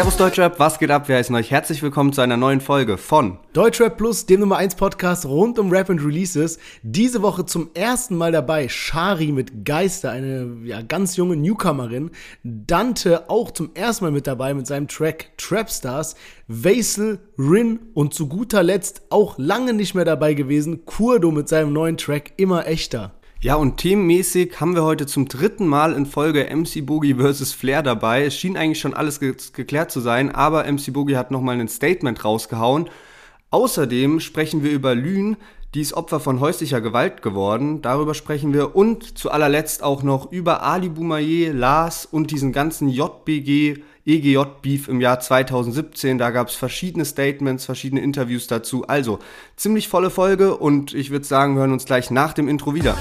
Servus Deutschrap, was geht ab? Wir heißen euch herzlich willkommen zu einer neuen Folge von Deutschrap Plus, dem Nummer 1 Podcast rund um Rap und Releases. Diese Woche zum ersten Mal dabei Shari mit Geister, eine ja, ganz junge Newcomerin. Dante auch zum ersten Mal mit dabei mit seinem Track Trapstars. Vaisel, Rin und zu guter Letzt auch lange nicht mehr dabei gewesen, Kurdo mit seinem neuen Track Immer echter. Ja, und themenmäßig haben wir heute zum dritten Mal in Folge MC Boogie vs. Flair dabei. Es schien eigentlich schon alles ge geklärt zu sein, aber MC Boogie hat nochmal ein Statement rausgehauen. Außerdem sprechen wir über Lünen, die ist Opfer von häuslicher Gewalt geworden. Darüber sprechen wir und zu allerletzt auch noch über Ali Boumaier, Lars und diesen ganzen JBG EGJ-Beef im Jahr 2017. Da gab es verschiedene Statements, verschiedene Interviews dazu. Also ziemlich volle Folge und ich würde sagen, wir hören uns gleich nach dem Intro wieder.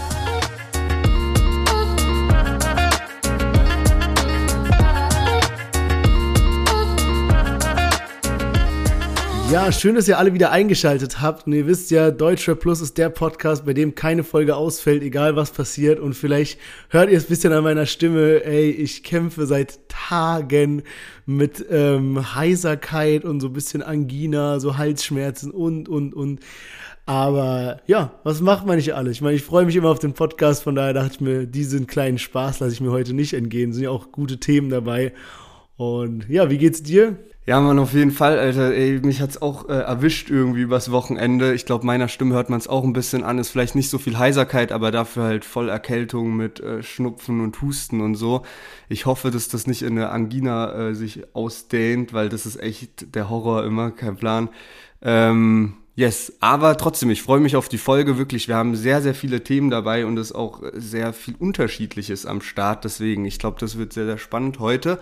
Ja, schön, dass ihr alle wieder eingeschaltet habt. Und ihr wisst ja, Deutschrap Plus ist der Podcast, bei dem keine Folge ausfällt, egal was passiert. Und vielleicht hört ihr es ein bisschen an meiner Stimme. Ey, ich kämpfe seit Tagen mit ähm, Heiserkeit und so ein bisschen Angina, so Halsschmerzen und, und, und. Aber ja, was macht man nicht alles? Ich meine, ich freue mich immer auf den Podcast, von daher dachte ich mir, diesen kleinen Spaß lasse ich mir heute nicht entgehen. Es sind ja auch gute Themen dabei. Und ja, wie geht's dir? Ja, man, auf jeden Fall, Alter. Ey, mich hat's auch äh, erwischt irgendwie übers Wochenende. Ich glaube, meiner Stimme hört man es auch ein bisschen an. Ist vielleicht nicht so viel Heiserkeit, aber dafür halt voll Erkältung mit äh, Schnupfen und Husten und so. Ich hoffe, dass das nicht in eine Angina äh, sich ausdehnt, weil das ist echt der Horror immer, kein Plan. Ähm, Yes, aber trotzdem, ich freue mich auf die Folge wirklich. Wir haben sehr, sehr viele Themen dabei und es ist auch sehr viel Unterschiedliches am Start. Deswegen, ich glaube, das wird sehr, sehr spannend heute.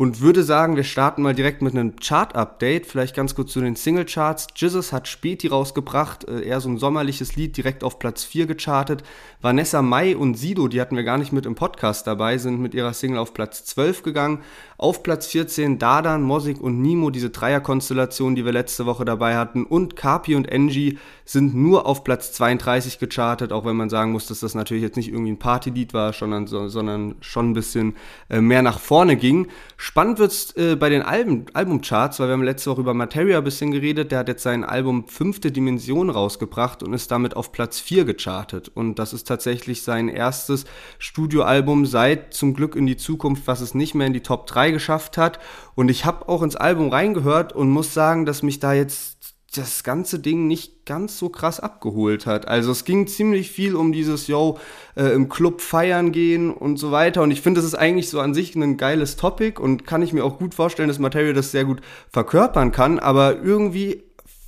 Und würde sagen, wir starten mal direkt mit einem Chart-Update. Vielleicht ganz kurz zu den Single-Charts. Jizzes hat Späti rausgebracht, äh, eher so ein sommerliches Lied, direkt auf Platz 4 gechartet. Vanessa Mai und Sido, die hatten wir gar nicht mit im Podcast dabei, sind mit ihrer Single auf Platz 12 gegangen. Auf Platz 14 Dadan, Mosik und Nimo, diese Dreierkonstellation, die wir letzte Woche dabei hatten. Und Carpi und Angie sind nur auf Platz 32 gechartet, auch wenn man sagen muss, dass das natürlich jetzt nicht irgendwie ein Partylied war, sondern, sondern schon ein bisschen äh, mehr nach vorne ging. Spannend wird's äh, bei den Alben, Albumcharts, weil wir haben letzte Woche über Materia ein bisschen geredet. Der hat jetzt sein Album Fünfte Dimension rausgebracht und ist damit auf Platz 4 gechartet. Und das ist tatsächlich sein erstes Studioalbum seit Zum Glück in die Zukunft, was es nicht mehr in die Top 3 geschafft hat. Und ich habe auch ins Album reingehört und muss sagen, dass mich da jetzt das ganze Ding nicht ganz so krass abgeholt hat. Also es ging ziemlich viel um dieses, yo, äh, im Club feiern gehen und so weiter. Und ich finde, das ist eigentlich so an sich ein geiles Topic und kann ich mir auch gut vorstellen, dass Material das sehr gut verkörpern kann. Aber irgendwie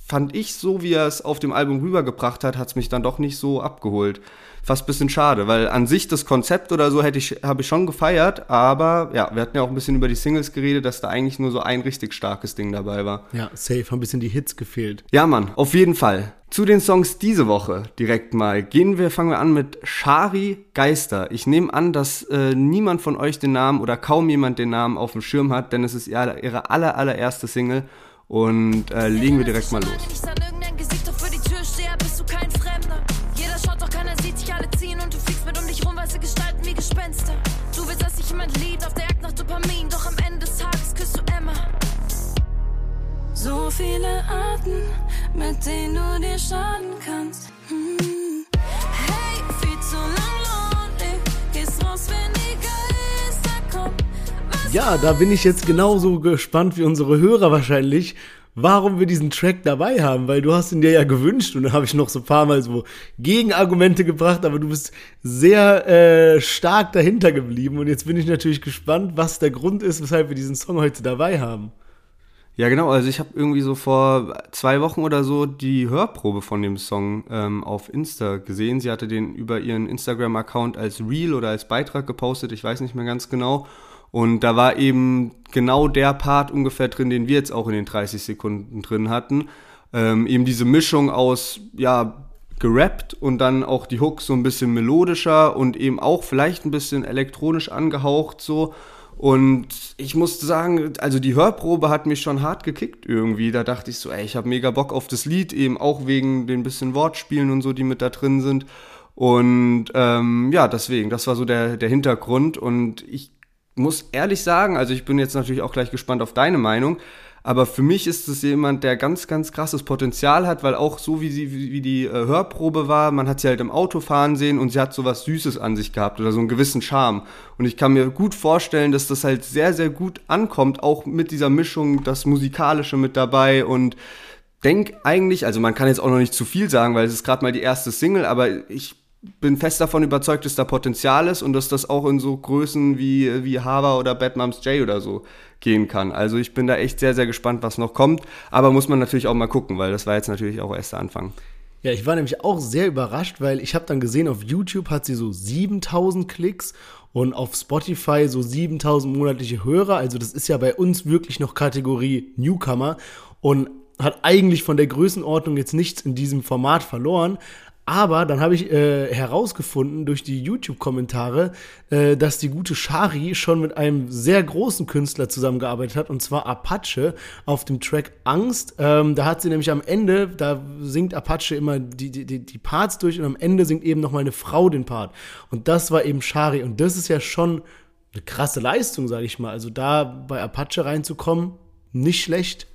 fand ich, so wie er es auf dem Album rübergebracht hat, hat es mich dann doch nicht so abgeholt fast bisschen schade, weil an sich das Konzept oder so hätte ich, habe ich schon gefeiert, aber ja, wir hatten ja auch ein bisschen über die Singles geredet, dass da eigentlich nur so ein richtig starkes Ding dabei war. Ja, safe, haben ein bisschen die Hits gefehlt. Ja, Mann, auf jeden Fall. Zu den Songs diese Woche direkt mal. Gehen wir, fangen wir an mit Shari Geister. Ich nehme an, dass äh, niemand von euch den Namen oder kaum jemand den Namen auf dem Schirm hat, denn es ist ihre, ihre aller, allererste Single. Und äh, legen wir direkt mal los. So viele Arten, mit denen du dir schaden kannst. Hm. Hey, viel zu lang lonely. Gehst raus, wenn die Geister kommen. Ja, da bin ich jetzt genauso gespannt wie unsere Hörer wahrscheinlich, warum wir diesen Track dabei haben, weil du hast ihn dir ja gewünscht und dann habe ich noch so ein paar Mal so Gegenargumente gebracht, aber du bist sehr äh, stark dahinter geblieben und jetzt bin ich natürlich gespannt, was der Grund ist, weshalb wir diesen Song heute dabei haben. Ja, genau. Also ich habe irgendwie so vor zwei Wochen oder so die Hörprobe von dem Song ähm, auf Insta gesehen. Sie hatte den über ihren Instagram-Account als Reel oder als Beitrag gepostet. Ich weiß nicht mehr ganz genau. Und da war eben genau der Part ungefähr drin, den wir jetzt auch in den 30 Sekunden drin hatten. Ähm, eben diese Mischung aus, ja, gerappt und dann auch die Hooks so ein bisschen melodischer und eben auch vielleicht ein bisschen elektronisch angehaucht so. Und ich musste sagen, also die Hörprobe hat mich schon hart gekickt irgendwie. Da dachte ich so, ey, ich habe mega Bock auf das Lied, eben auch wegen den bisschen Wortspielen und so, die mit da drin sind. Und ähm, ja, deswegen, das war so der, der Hintergrund. Und ich muss ehrlich sagen, also ich bin jetzt natürlich auch gleich gespannt auf deine Meinung, aber für mich ist es jemand, der ganz, ganz krasses Potenzial hat, weil auch so wie sie, wie, die äh, Hörprobe war, man hat sie halt im Auto fahren sehen und sie hat so was Süßes an sich gehabt oder so einen gewissen Charme. Und ich kann mir gut vorstellen, dass das halt sehr, sehr gut ankommt, auch mit dieser Mischung, das Musikalische mit dabei und denk eigentlich, also man kann jetzt auch noch nicht zu viel sagen, weil es ist gerade mal die erste Single, aber ich bin fest davon überzeugt, dass da Potenzial ist und dass das auch in so Größen wie, wie Hava oder Bad Moms J oder so gehen kann. Also ich bin da echt sehr, sehr gespannt, was noch kommt. Aber muss man natürlich auch mal gucken, weil das war jetzt natürlich auch erst der Anfang. Ja, ich war nämlich auch sehr überrascht, weil ich habe dann gesehen, auf YouTube hat sie so 7000 Klicks und auf Spotify so 7000 monatliche Hörer. Also das ist ja bei uns wirklich noch Kategorie Newcomer und hat eigentlich von der Größenordnung jetzt nichts in diesem Format verloren. Aber dann habe ich äh, herausgefunden durch die YouTube-Kommentare, äh, dass die gute Shari schon mit einem sehr großen Künstler zusammengearbeitet hat, und zwar Apache auf dem Track Angst. Ähm, da hat sie nämlich am Ende, da singt Apache immer die, die, die Parts durch und am Ende singt eben noch mal eine Frau den Part. Und das war eben Shari. Und das ist ja schon eine krasse Leistung, sage ich mal. Also da bei Apache reinzukommen, nicht schlecht.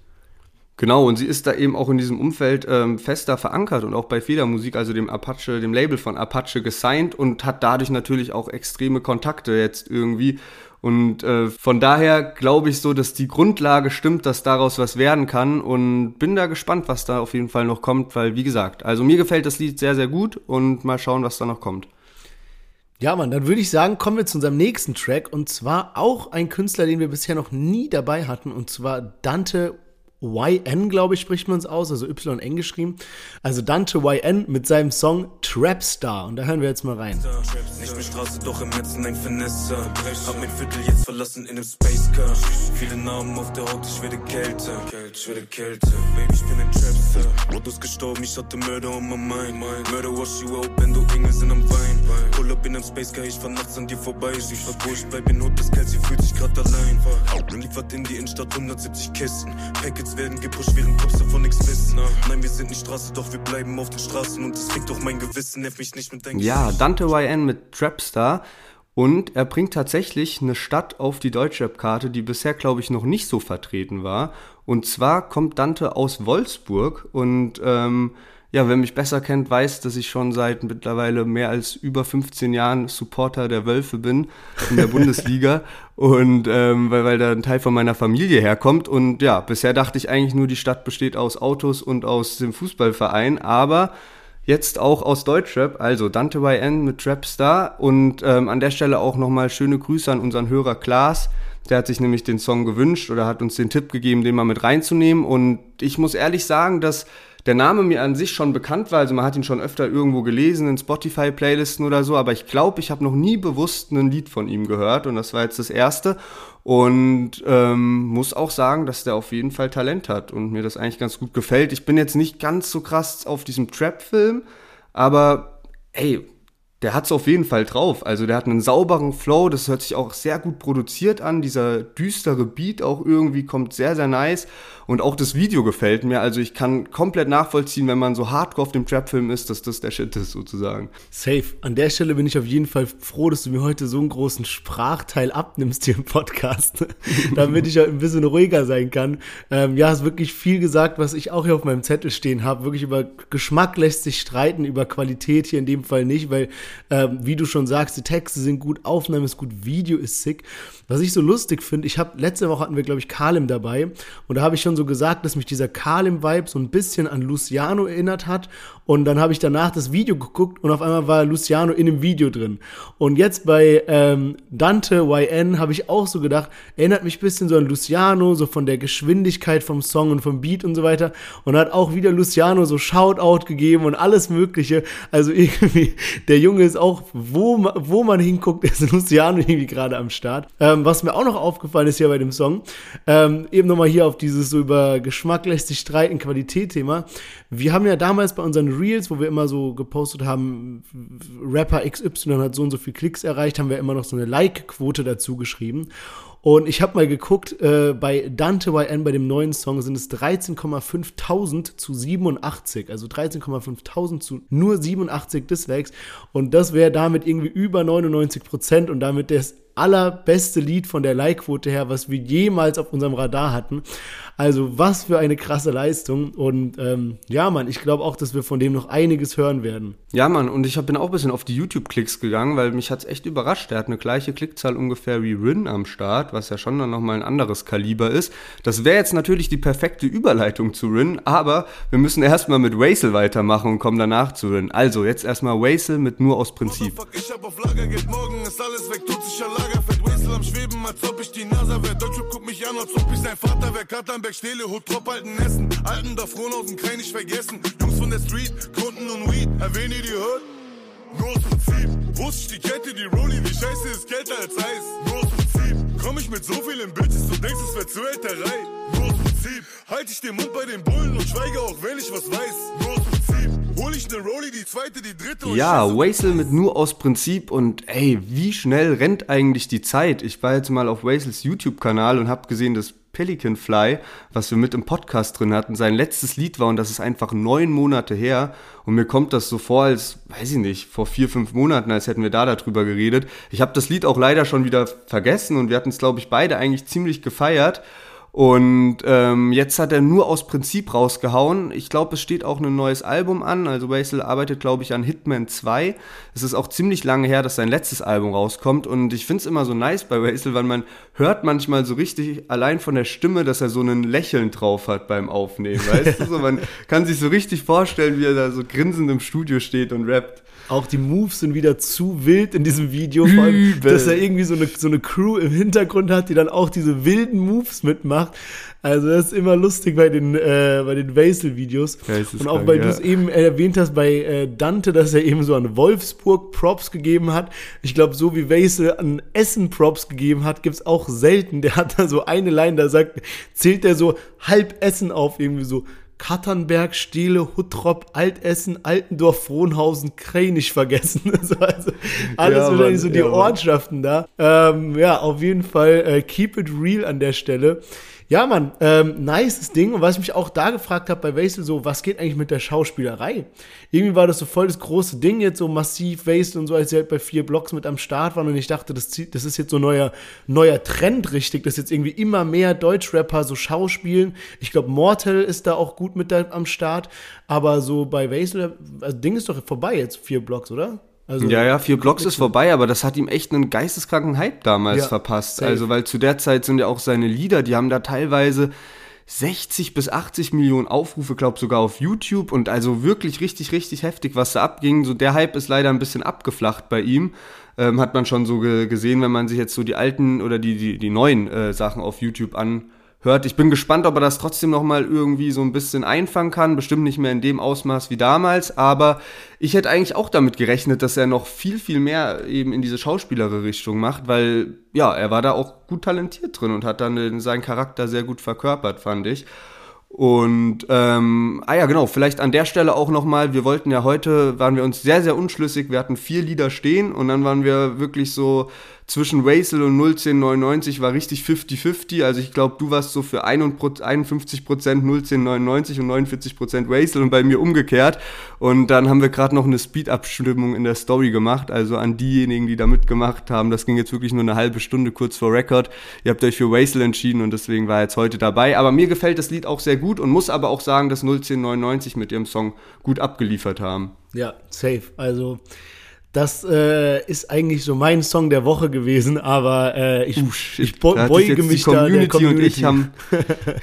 Genau, und sie ist da eben auch in diesem Umfeld ähm, fester verankert und auch bei Federmusik, also dem Apache, dem Label von Apache gesigned und hat dadurch natürlich auch extreme Kontakte jetzt irgendwie. Und äh, von daher glaube ich so, dass die Grundlage stimmt, dass daraus was werden kann und bin da gespannt, was da auf jeden Fall noch kommt, weil wie gesagt, also mir gefällt das Lied sehr, sehr gut und mal schauen, was da noch kommt. Ja, Mann, dann würde ich sagen, kommen wir zu unserem nächsten Track und zwar auch ein Künstler, den wir bisher noch nie dabei hatten und zwar Dante YN, glaube ich, spricht man es aus, also YN geschrieben. Also Dante YN mit seinem Song Trapstar. Und da hören wir jetzt mal rein. Nicht mehr Straße, doch im Herzen ein Finesse. Hab mein Viertel jetzt verlassen in einem Space Car. Viele Namen auf der Haut, ich werde kälter. Ich werde kälter. Baby, ich bin ein Trapstar. Modus gestorben, ich hatte Mörder on my mind. Murder wash you out, wenn du Engel sind am Wein. Pull up in einem Space Car, ich fahr nachts an dir vorbei. Sie wo ich bleib in Not, das Geld, sie fühlt sich grad allein. Liefert in die Innenstadt 170 Kisten. Packets Kids werden gepusht, während Cops davon nichts wissen. Nein, wir sind nicht Straße, doch wir bleiben auf den Straßen und das fickt doch mein Gewissen, nerv mich nicht mit deinem Ja, Dante YN mit Trapstar. Und er bringt tatsächlich eine Stadt auf die Deutschrap-Karte, die bisher, glaube ich, noch nicht so vertreten war. Und zwar kommt Dante aus Wolfsburg und ähm, ja, wer mich besser kennt, weiß, dass ich schon seit mittlerweile mehr als über 15 Jahren Supporter der Wölfe bin in der Bundesliga. Und ähm, weil, weil da ein Teil von meiner Familie herkommt. Und ja, bisher dachte ich eigentlich nur, die Stadt besteht aus Autos und aus dem Fußballverein, aber jetzt auch aus Deutschrap, also Dante YN mit Trapstar und ähm, an der Stelle auch nochmal schöne Grüße an unseren Hörer Klaas, der hat sich nämlich den Song gewünscht oder hat uns den Tipp gegeben, den mal mit reinzunehmen. Und ich muss ehrlich sagen, dass der Name mir an sich schon bekannt war, also man hat ihn schon öfter irgendwo gelesen in Spotify-Playlisten oder so, aber ich glaube, ich habe noch nie bewusst ein Lied von ihm gehört und das war jetzt das erste und ähm, muss auch sagen, dass der auf jeden Fall Talent hat und mir das eigentlich ganz gut gefällt. Ich bin jetzt nicht ganz so krass auf diesem Trap-Film, aber ey, der hat es auf jeden Fall drauf. Also der hat einen sauberen Flow, das hört sich auch sehr gut produziert an. Dieser düstere Beat auch irgendwie kommt sehr, sehr nice. Und auch das Video gefällt mir. Also ich kann komplett nachvollziehen, wenn man so hardcore auf dem Trap-Film ist, dass das der Shit ist sozusagen. Safe. An der Stelle bin ich auf jeden Fall froh, dass du mir heute so einen großen Sprachteil abnimmst hier im Podcast, damit ich ein bisschen ruhiger sein kann. Ähm, ja, hast wirklich viel gesagt, was ich auch hier auf meinem Zettel stehen habe. Wirklich über Geschmack lässt sich streiten, über Qualität hier in dem Fall nicht, weil, ähm, wie du schon sagst, die Texte sind gut, Aufnahme ist gut, Video ist sick. Was ich so lustig finde, ich habe letzte Woche hatten wir glaube ich Kalim dabei und da habe ich schon so gesagt, dass mich dieser Kalim-Vibe so ein bisschen an Luciano erinnert hat. Und dann habe ich danach das Video geguckt und auf einmal war Luciano in dem Video drin. Und jetzt bei ähm, Dante YN habe ich auch so gedacht, erinnert mich ein bisschen so an Luciano, so von der Geschwindigkeit vom Song und vom Beat und so weiter. Und hat auch wieder Luciano so Shoutout gegeben und alles Mögliche. Also irgendwie, der Junge ist auch, wo, wo man hinguckt, ist Luciano irgendwie gerade am Start. Ähm, was mir auch noch aufgefallen ist hier bei dem Song, ähm, eben nochmal hier auf dieses so über Geschmack lässt sich streiten, Qualität-Thema. Wir haben ja damals bei unseren Reels, wo wir immer so gepostet haben, Rapper XY hat so und so viel Klicks erreicht, haben wir immer noch so eine Like-Quote dazu geschrieben. Und ich habe mal geguckt, äh, bei Dante YN, bei dem neuen Song, sind es 13,5.000 zu 87. Also 13,5.000 zu nur 87 Dislikes. Und das wäre damit irgendwie über 99 Prozent und damit der allerbeste Lied von der Like-Quote her, was wir jemals auf unserem Radar hatten. Also was für eine krasse Leistung. Und ähm, ja, Mann, ich glaube auch, dass wir von dem noch einiges hören werden. Ja, Mann, und ich hab, bin auch ein bisschen auf die YouTube-Klicks gegangen, weil mich hat's echt überrascht. Der hat eine gleiche Klickzahl ungefähr wie Rin am Start, was ja schon dann nochmal ein anderes Kaliber ist. Das wäre jetzt natürlich die perfekte Überleitung zu Rin, aber wir müssen erstmal mit Waisel weitermachen und kommen danach zu Rin. Also jetzt erstmal Waisel mit nur aus Prinzip. Fuck, ich hab auf Lager, geht morgen, ist alles weg, tut sich ein als ob ich die NASA wär. Deutschland guckt mich an, als ob ich sein Vater wär. Katernberg, Stehle, Hut, Trop, alten Essen. Alten da Frohnhausen, kann ich vergessen. Jungs von der Street, Kunden und Weed, erwähne die Hood. Nur aus Prinzip, wusste ich die Kette, die Rolli, wie scheiße ist kälter als Eis. Nur aus Prinzip, komm ich mit so vielen Bitches, du denkst, es wär Zuhälterei. Nur aus Prinzip, halt ich den Mund bei den Bullen und schweige auch, wenn ich was weiß. Nur aus Prinzip, hol ich ne Rolli, die zweite, die dritte Ja, Waisel mit nur aus Prinzip und ey, wie schnell rennt eigentlich die Zeit? Ich war jetzt mal auf Waisels YouTube-Kanal und habe gesehen, dass Pelican Fly, was wir mit im Podcast drin hatten, sein letztes Lied war und das ist einfach neun Monate her und mir kommt das so vor, als, weiß ich nicht, vor vier, fünf Monaten, als hätten wir da darüber geredet. Ich habe das Lied auch leider schon wieder vergessen und wir hatten es, glaube ich, beide eigentlich ziemlich gefeiert. Und ähm, jetzt hat er nur aus Prinzip rausgehauen. Ich glaube, es steht auch ein neues Album an. Also Basil arbeitet, glaube ich, an Hitman 2. Es ist auch ziemlich lange her, dass sein letztes Album rauskommt. Und ich finde es immer so nice bei Basil, weil man hört manchmal so richtig allein von der Stimme, dass er so ein Lächeln drauf hat beim Aufnehmen. Weißt du, so, man kann sich so richtig vorstellen, wie er da so grinsend im Studio steht und rappt. Auch die Moves sind wieder zu wild in diesem Video, vor allem, dass er irgendwie so eine, so eine Crew im Hintergrund hat, die dann auch diese wilden Moves mitmacht. Also das ist immer lustig bei den, äh, bei den Vasel-Videos. Geisteskrank, Und auch weil ja. du es eben erwähnt hast bei äh, Dante, dass er eben so an Wolfsburg Props gegeben hat. Ich glaube, so wie Vasel an Essen Props gegeben hat, gibt's auch selten. Der hat da so eine Line, da sagt, zählt er so halb Essen auf, irgendwie so. Katternberg, Steele, Huttrop, Altessen, Altendorf, Frohnhausen, Krei nicht vergessen. Also, also alles Ja, wahrscheinlich Mann, so die ja, Mann. Ortschaften da. Ähm, ja, auf jeden Fall äh, keep it real an der Stelle. Ja, Mann, ähm, nices Ding. Und was ich mich auch da gefragt habe bei Wastel, so, was geht eigentlich mit der Schauspielerei? Irgendwie war das so voll das große Ding jetzt, so massiv Wastel und so, als sie halt bei vier Blocks mit am Start waren. Und ich dachte, das, zieht- das ist jetzt so neuer, neuer Trend, richtig, dass jetzt irgendwie immer mehr Deutschrapper so schauspielen. Ich glaube, Mortal ist da auch gut mit da am Start. Aber so bei Wastel, das Ding ist doch vorbei jetzt, vier Blocks, oder? Also, Ja, ja, vier Blocks ist vorbei, aber das hat ihm echt einen geisteskranken Hype damals Ja, verpasst. safe. Also, weil zu der Zeit sind ja auch seine Lieder, die haben da teilweise 60 bis 80 Millionen Aufrufe, glaub sogar auf YouTube und also wirklich richtig, richtig heftig, was da abging. So der Hype ist leider ein bisschen abgeflacht bei ihm. Ähm, hat man schon so ge gesehen, wenn man sich jetzt so die alten oder die, die, die neuen äh, Sachen auf YouTube anhört. Ich bin gespannt, ob er das trotzdem noch mal irgendwie so ein bisschen einfangen kann. Bestimmt nicht mehr in dem Ausmaß wie damals, aber ich hätte eigentlich auch damit gerechnet, dass er noch viel, viel mehr eben in diese schauspielere Richtung macht, weil ja, er war da auch gut talentiert drin und hat dann seinen Charakter sehr gut verkörpert, fand ich. Und ähm, ah ja, genau, vielleicht an der Stelle auch nochmal, wir wollten ja heute, waren wir uns sehr, sehr unschlüssig, wir hatten vier Lieder stehen und dann waren wir wirklich so zwischen Waisel und 01099 war richtig 50-50, also ich glaube, du warst so für 51% 01099 und 49% Waisel und bei mir umgekehrt. Und dann haben wir gerade noch eine Speed-Abstimmung in der Story gemacht, also an diejenigen, die da mitgemacht haben, das ging jetzt wirklich nur eine halbe Stunde kurz vor Record, ihr habt euch für Waisel entschieden und deswegen war er jetzt heute dabei, aber mir gefällt das Lied auch sehr gut und muss aber auch sagen, dass 01099 mit ihrem Song gut abgeliefert haben. Ja, safe. Also, das äh, ist eigentlich so mein Song der Woche gewesen, aber äh, ich, ich Da hat dich beuge jetzt mich die da der Community und ich Community. haben,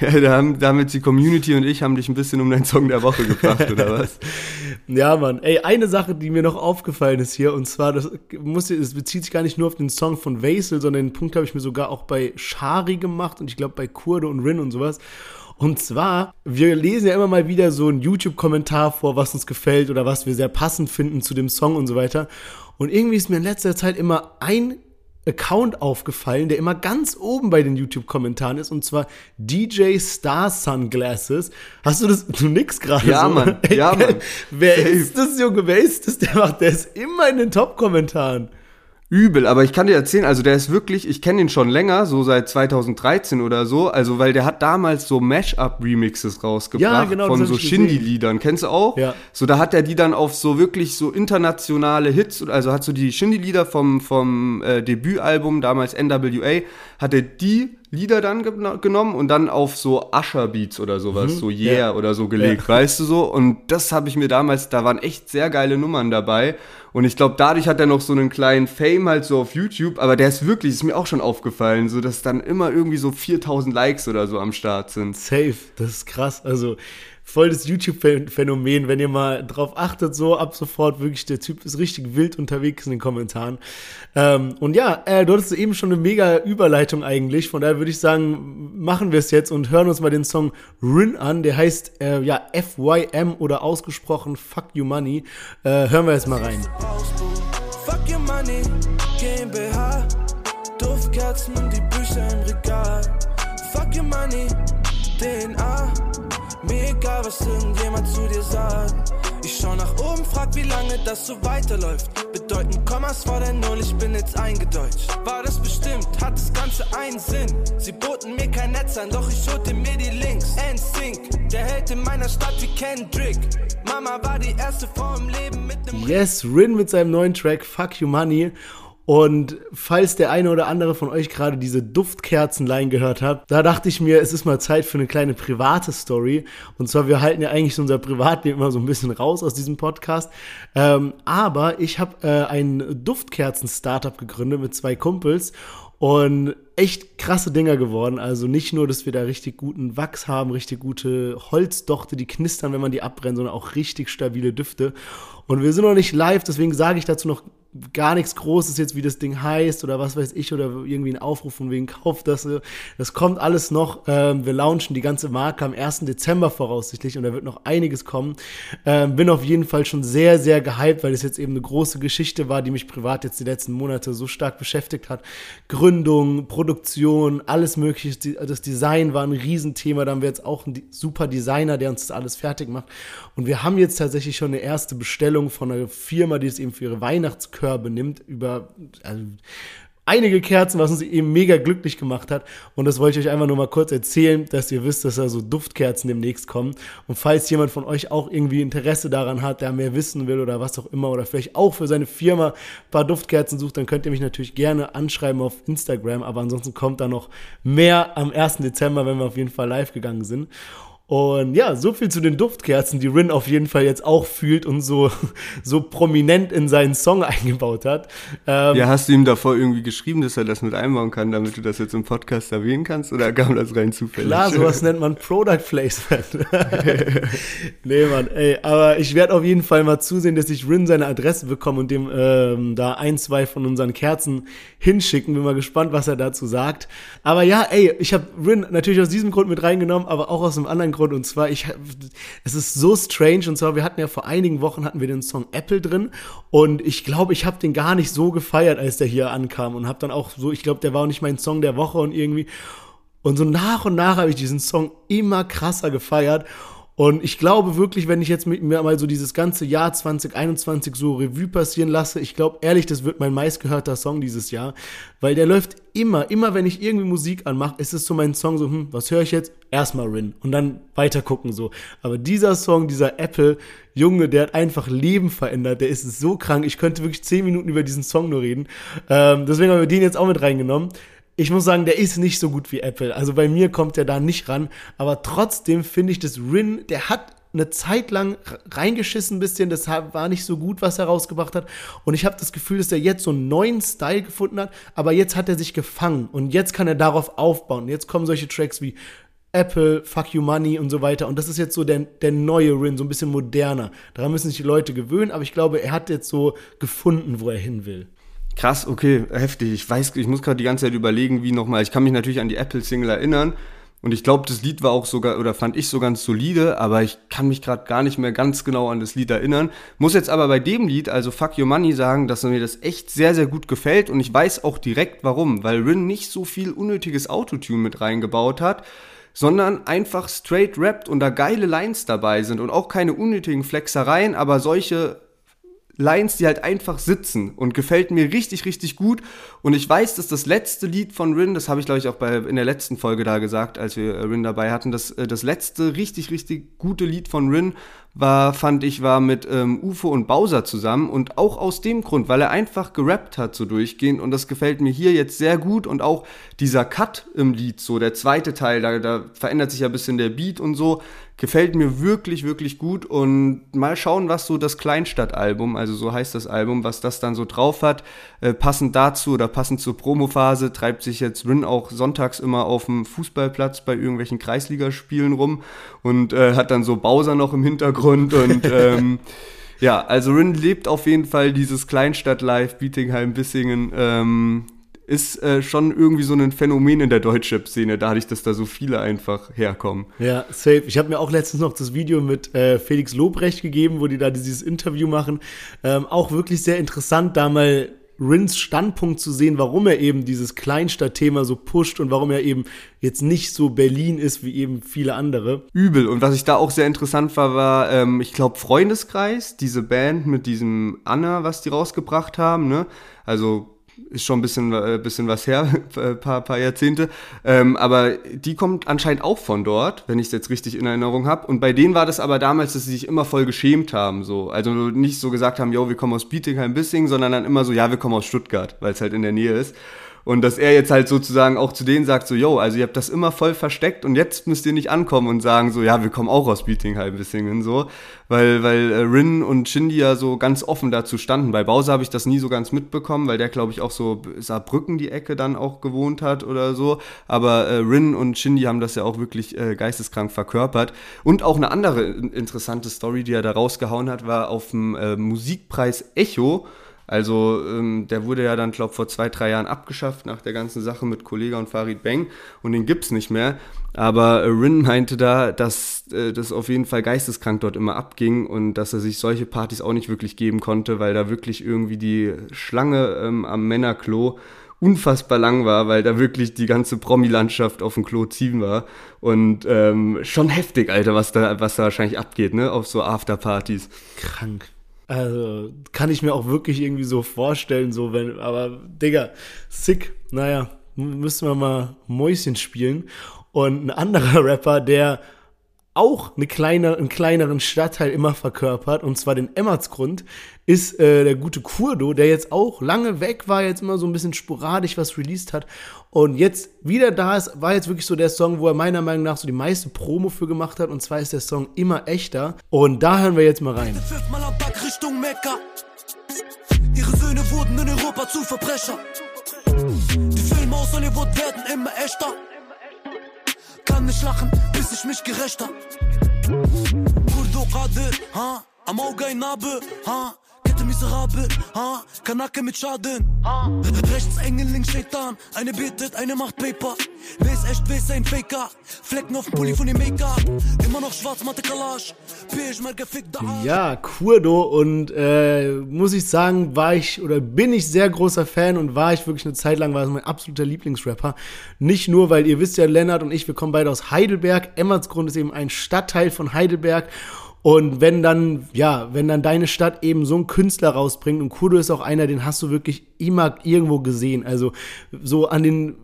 ja, da haben, damit die Community und ich haben dich ein bisschen um deinen Song der Woche gebracht, oder was? Ja, Mann. Ey, eine Sache, die mir noch aufgefallen ist hier, und zwar, das, muss, das bezieht sich gar nicht nur auf den Song von Vaisel, sondern den Punkt habe ich mir sogar auch bei Shari gemacht und ich glaube bei Kurde und Rin und sowas. Und zwar, wir lesen ja immer mal wieder so einen YouTube-Kommentar vor, was uns gefällt oder was wir sehr passend finden zu dem Song und so weiter. Und irgendwie ist mir in letzter Zeit immer ein Account aufgefallen, der immer ganz oben bei den YouTube-Kommentaren ist, und zwar DJ Star Sunglasses. Hast du das? Du nix gerade Ja, so. Mann. Ja, Mann. Wer Safe. ist das, Junge? Wer ist das? Der macht, der ist immer in den Top-Kommentaren. Übel, aber ich kann dir erzählen, also der ist wirklich, ich kenne ihn schon länger, so seit 2013 oder so, also weil der hat damals so Mash-up-Remixes rausgebracht Ja, genau, von so. Shindy-Liedern, kennst du auch? Ja. So, da hat er die dann auf so wirklich so internationale Hits, also hat so die Shindy-Lieder vom, vom äh, Debütalbum, damals NWA, hat er die Lieder dann geno- genommen und dann auf so Usher-Beats oder sowas, so Yeah Mhm. Ja. oder so gelegt, weißt du so? Und das habe ich mir damals, da waren echt sehr geile Nummern dabei. Und ich glaube, dadurch hat er noch so einen kleinen Fame halt so auf YouTube, aber der ist wirklich, ist mir auch schon aufgefallen, so dass dann immer irgendwie so 4000 Likes oder so am Start sind. Safe, das ist krass. Also voll das YouTube-Phänomen, wenn ihr mal drauf achtet, so ab sofort wirklich, der Typ ist richtig wild unterwegs in den Kommentaren. Ähm, und ja, äh, du hattest eben schon eine mega Überleitung eigentlich, von daher würde ich sagen, machen wir es jetzt und hören uns mal den Song Rin an, der heißt äh, ja FYM oder ausgesprochen Fuck You Money. Äh, hören wir jetzt mal rein. Fuck your money, GmbH. Duftkerzen die Bücher im Regal. Fuck your money, DNA. Mir egal, was irgendjemand zu dir sagt. Ich schau nach oben, frag, wie lange das so weiterläuft. Bedeuten Kommas vor der Null, ich bin jetzt eingedeutscht. War das bestimmt, hat das Ganze einen Sinn. Sie boten mir kein Netz an, doch ich holte mir die Links. NSYNC, der Held in meiner Stadt wie Kendrick. Mama war die erste Frau im Leben mit nem Yes, Rin mit seinem neuen Track Fuck You Money. Und falls der eine oder andere von euch gerade diese Duftkerzenlein gehört hat, da dachte ich mir, es ist mal Zeit für eine kleine private Story. Und zwar, wir halten ja eigentlich unser Privatleben immer so ein bisschen raus aus diesem Podcast. Ähm, aber ich habe äh, ein Duftkerzen-Startup gegründet mit zwei Kumpels und echt krasse Dinger geworden. Also nicht nur, dass wir da richtig guten Wachs haben, richtig gute Holzdochte, die knistern, wenn man die abbrennt, sondern auch richtig stabile Düfte. Und wir sind noch nicht live, deswegen sage ich dazu noch gar nichts Großes jetzt, wie das Ding heißt oder was weiß ich oder irgendwie ein Aufruf von wegen kauft das. Das kommt alles noch. Ähm, wir launchen die ganze Marke am 1. Dezember voraussichtlich und da wird noch einiges kommen. Ähm, bin auf jeden Fall schon sehr, sehr gehypt, weil es jetzt eben eine große Geschichte war, die mich privat jetzt die letzten Monate so stark beschäftigt hat. Gründung, Produktion, alles mögliche. Das Design war ein Riesenthema. Da haben wir jetzt auch einen super Designer, der uns das alles fertig macht. Und wir haben jetzt tatsächlich schon eine erste Bestellung von einer Firma, die es eben für ihre Weihnachtskörbe nimmt, über also einige Kerzen, was uns eben mega glücklich gemacht hat. Und das wollte ich euch einfach nur mal kurz erzählen, dass ihr wisst, dass da so Duftkerzen demnächst kommen. Und falls jemand von euch auch irgendwie Interesse daran hat, der mehr wissen will oder was auch immer, oder vielleicht auch für seine Firma ein paar Duftkerzen sucht, dann könnt ihr mich natürlich gerne anschreiben auf Instagram. Aber ansonsten kommt da noch mehr am 1. Dezember, wenn wir auf jeden Fall live gegangen sind. Und ja, so viel zu den Duftkerzen, die Rin auf jeden Fall jetzt auch fühlt und so, so prominent in seinen Song eingebaut hat. Ähm, Ja, hast du ihm davor irgendwie geschrieben, dass er das mit einbauen kann, damit du das jetzt im Podcast erwähnen kannst? Oder kam das rein zufällig? Klar, sowas nennt man Product Placement. nee, Mann, ey, aber ich werde auf jeden Fall mal zusehen, dass ich Rin seine Adresse bekomme und dem ähm, da ein, zwei von unseren Kerzen hinschicken. Bin mal gespannt, was er dazu sagt. Aber ja, ey, ich habe Rin natürlich aus diesem Grund mit reingenommen, aber auch aus einem anderen Grund. Und zwar, ich, es ist so strange. Und zwar, wir hatten ja vor einigen Wochen hatten wir den Song Apple drin und ich glaube, ich habe den gar nicht so gefeiert, als der hier ankam und habe dann auch so, ich glaube, der war auch nicht mein Song der Woche und irgendwie und so nach und nach habe ich diesen Song immer krasser gefeiert. Und ich glaube wirklich, wenn ich jetzt mit mir mal so dieses ganze Jahr 2021 so Revue passieren lasse, ich glaube ehrlich, das wird mein meistgehörter Song dieses Jahr, weil der läuft immer, immer wenn ich irgendwie Musik anmache, ist es so mein Song so, hm, was höre ich jetzt? Erstmal Rin und dann weiter gucken so. Aber dieser Song, dieser Apple, Junge, der hat einfach Leben verändert, der ist so krank, ich könnte wirklich zehn Minuten über diesen Song nur reden. Ähm, deswegen haben wir den jetzt auch mit reingenommen ich muss sagen, der ist nicht so gut wie Apple. Also bei mir kommt der da nicht ran. Aber trotzdem finde ich, dass Rin, der hat eine Zeit lang reingeschissen ein bisschen. Das war nicht so gut, was er rausgebracht hat. Und ich habe das Gefühl, dass er jetzt so einen neuen Style gefunden hat. Aber jetzt hat er sich gefangen. Und jetzt kann er darauf aufbauen. Jetzt kommen solche Tracks wie Apple, Fuck You Money und so weiter. Und das ist jetzt so der, der neue Rin, so ein bisschen moderner. Daran müssen sich die Leute gewöhnen. Aber ich glaube, er hat jetzt so gefunden, wo er hin will. Krass, okay, heftig. Ich weiß, ich muss gerade die ganze Zeit überlegen, wie nochmal. Ich kann mich natürlich an die Apple-Single erinnern. Und ich glaube, das Lied war auch sogar, oder fand ich so ganz solide, aber ich kann mich gerade gar nicht mehr ganz genau an das Lied erinnern. Muss jetzt aber bei dem Lied, also Fuck Your Money, sagen, dass mir das echt sehr, sehr gut gefällt. Und ich weiß auch direkt warum, weil Rin nicht so viel unnötiges Autotune mit reingebaut hat, sondern einfach straight rappt und da geile Lines dabei sind und auch keine unnötigen Flexereien, aber solche Lines, die halt einfach sitzen und gefällt mir richtig, richtig gut. Und ich weiß, dass das letzte Lied von Rin, das habe ich glaube ich auch bei, in der letzten Folge da gesagt, als wir Rin dabei hatten, dass äh, das letzte richtig, richtig gute Lied von Rin war, fand ich, war mit ähm, UFO und Bowser zusammen und auch aus dem Grund, weil er einfach gerappt hat so durchgehend. Und das gefällt mir hier jetzt sehr gut und auch dieser Cut im Lied, so der zweite Teil, da, da verändert sich ja ein bisschen der Beat und so, gefällt mir wirklich, wirklich gut. Und mal schauen, was so das Kleinstadtalbum, also so heißt das Album, was das dann so drauf hat. Äh, passend dazu oder passend zur Promophase treibt sich jetzt Rin auch sonntags immer auf dem Fußballplatz bei irgendwelchen Kreisligaspielen rum und äh, hat dann so Bowser noch im Hintergrund und ähm, ja, also Rin lebt auf jeden Fall dieses Kleinstadt-Live, Bietigheim-Bissingen. Ähm, ist äh, schon irgendwie so ein Phänomen in der Deutschrap-Szene, dadurch, dass da so viele einfach herkommen. Ja, safe. Ich habe mir auch letztens noch das Video mit äh, Felix Lobrecht gegeben, wo die da dieses Interview machen. Ähm, auch wirklich sehr interessant, da mal Rins Standpunkt zu sehen, warum er eben dieses Kleinstadtthema so pusht und warum er eben jetzt nicht so Berlin ist wie eben viele andere. Übel. Und was ich da auch sehr interessant war, war, ähm, ich glaube, Freundeskreis, diese Band mit diesem Anna, was die rausgebracht haben, ne? Also ist schon ein bisschen, äh, bisschen was her, ein paar, paar Jahrzehnte. Ähm, aber die kommt anscheinend auch von dort, wenn ich es jetzt richtig in Erinnerung habe. Und bei denen war das aber damals, dass sie sich immer voll geschämt haben. So. Also nicht so gesagt haben, yo, wir kommen aus Bietigheim-Bissingen, sondern dann immer so, ja, wir kommen aus Stuttgart, weil es halt in der Nähe ist. Und dass er jetzt halt sozusagen auch zu denen sagt, so, yo, also ihr habt das immer voll versteckt und jetzt müsst ihr nicht ankommen und sagen, so, ja, wir kommen auch aus Bietigheim-Bissingen, so. Weil, weil äh, Rin und Shindy ja so ganz offen dazu standen. Bei Bowser habe ich das nie so ganz mitbekommen, weil der, glaube ich, auch so Saarbrücken die Ecke dann auch gewohnt hat oder so. Aber äh, Rin und Shindy haben das ja auch wirklich äh, geisteskrank verkörpert. Und auch eine andere interessante Story, die er da rausgehauen hat, war auf dem äh, Musikpreis Echo also ähm, der wurde ja dann, glaube vor zwei, drei Jahren abgeschafft nach der ganzen Sache mit Kollega und Farid Bang und den gibt's nicht mehr. Aber äh, Rin meinte da, dass äh, das auf jeden Fall geisteskrank dort immer abging und dass er sich solche Partys auch nicht wirklich geben konnte, weil da wirklich irgendwie die Schlange ähm, am Männerklo unfassbar lang war, weil da wirklich die ganze Promi-Landschaft auf dem Klo ziehen war. Und ähm, schon heftig, Alter, was da, was da wahrscheinlich abgeht, ne, auf so Afterpartys. Krank. Also, kann ich mir auch wirklich irgendwie so vorstellen, so wenn, aber Digga, sick. Naja, müssen wir mal Mäuschen spielen. Und ein anderer Rapper, der auch eine kleine, einen kleineren Stadtteil immer verkörpert, und zwar den Emmertsgrund, ist äh, der gute Kurdo, der jetzt auch lange weg war, jetzt immer so ein bisschen sporadisch was released hat und jetzt wieder da ist, war jetzt wirklich so der Song, wo er meiner Meinung nach so die meiste Promo für gemacht hat und zwar ist der Song immer echter und da hören wir jetzt mal rein. Fünfmal am Tag Richtung Mekka. Ihre Söhne wurden in Europa zu Verbrecher. Die Filme aus Hollywood werden immer echter. Kann nicht lachen, bis ich mich gerecht hab. Kurdo Qadir, ha? Am Auge ein Nabe, ha? Miserabel, ha? Kanake mit Schaden, ha? Rechts Engel, links Shaitan. Eine betet, eine macht Paper. Wer ist echt, wer ist ein Faker? Flecken auf dem Pulli von dem Make-up. Immer noch schwarz, matte Arsch. Ja, Kurdo und äh, muss ich sagen, war ich oder bin ich sehr großer Fan und war ich wirklich eine Zeit lang, war es mein absoluter Lieblingsrapper. Nicht nur, weil ihr wisst ja, Lennart und ich, wir kommen beide aus Heidelberg. Emmertsgrund ist eben ein Stadtteil von Heidelberg. Und wenn dann, ja, wenn dann deine Stadt eben so einen Künstler rausbringt und Kurdo ist auch einer, den hast du wirklich immer irgendwo gesehen. Also so an den,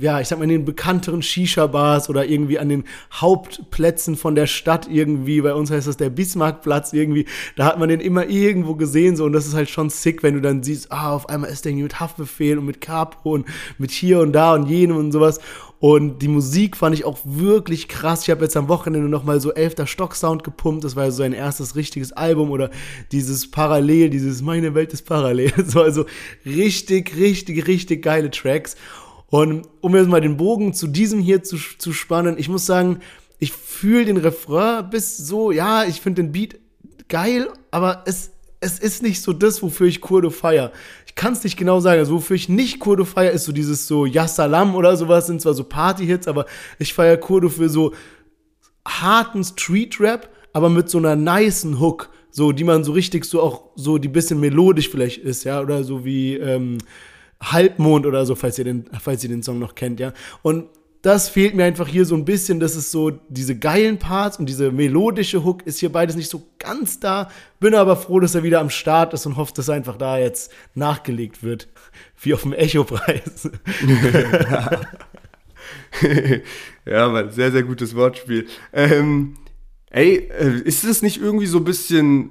ja, ich sag mal, in den bekannteren Shisha-Bars oder irgendwie an den Hauptplätzen von der Stadt irgendwie. Bei uns heißt das der Bismarckplatz irgendwie. Da hat man den immer irgendwo gesehen so und das ist halt schon sick, wenn du dann siehst, ah, auf einmal ist der irgendwie mit Haftbefehl und mit Capo und mit hier und da und jenem und sowas. Und die Musik fand ich auch wirklich krass. Ich habe jetzt am Wochenende nochmal so Elfter Stock Sound gepumpt. Das war so sein erstes richtiges Album oder dieses Parallel, dieses Meine Welt ist parallel. Das also richtig, richtig, richtig geile Tracks. Und um jetzt mal den Bogen zu diesem hier zu, zu spannen, ich muss sagen, ich fühle den Refrain bis so, ja, ich finde den Beat geil, aber es es ist nicht so das, wofür ich Kurdo feier. Ich kann es nicht genau sagen. Also, wofür ich nicht Kurdo feier, ist so dieses so Yassalam oder sowas, sind zwar so Party-Hits, aber ich feier Kurdo für so harten Street-Rap, aber mit so einer nicen Hook, so, die man so richtig so auch, so, die bisschen melodisch vielleicht ist, ja, oder so wie ähm, Halbmond oder so, falls ihr den, falls ihr den Song noch kennt, ja. Und das fehlt mir einfach hier so ein bisschen. Das ist so, diese geilen Parts und diese melodische Hook ist hier beides nicht so ganz da. Bin aber froh, dass er wieder am Start ist und hoffe, dass einfach da jetzt nachgelegt wird. Wie auf dem Echo-Preis. ja, Mann, sehr, sehr gutes Wortspiel. Ähm, ey, äh, ist das nicht irgendwie so ein bisschen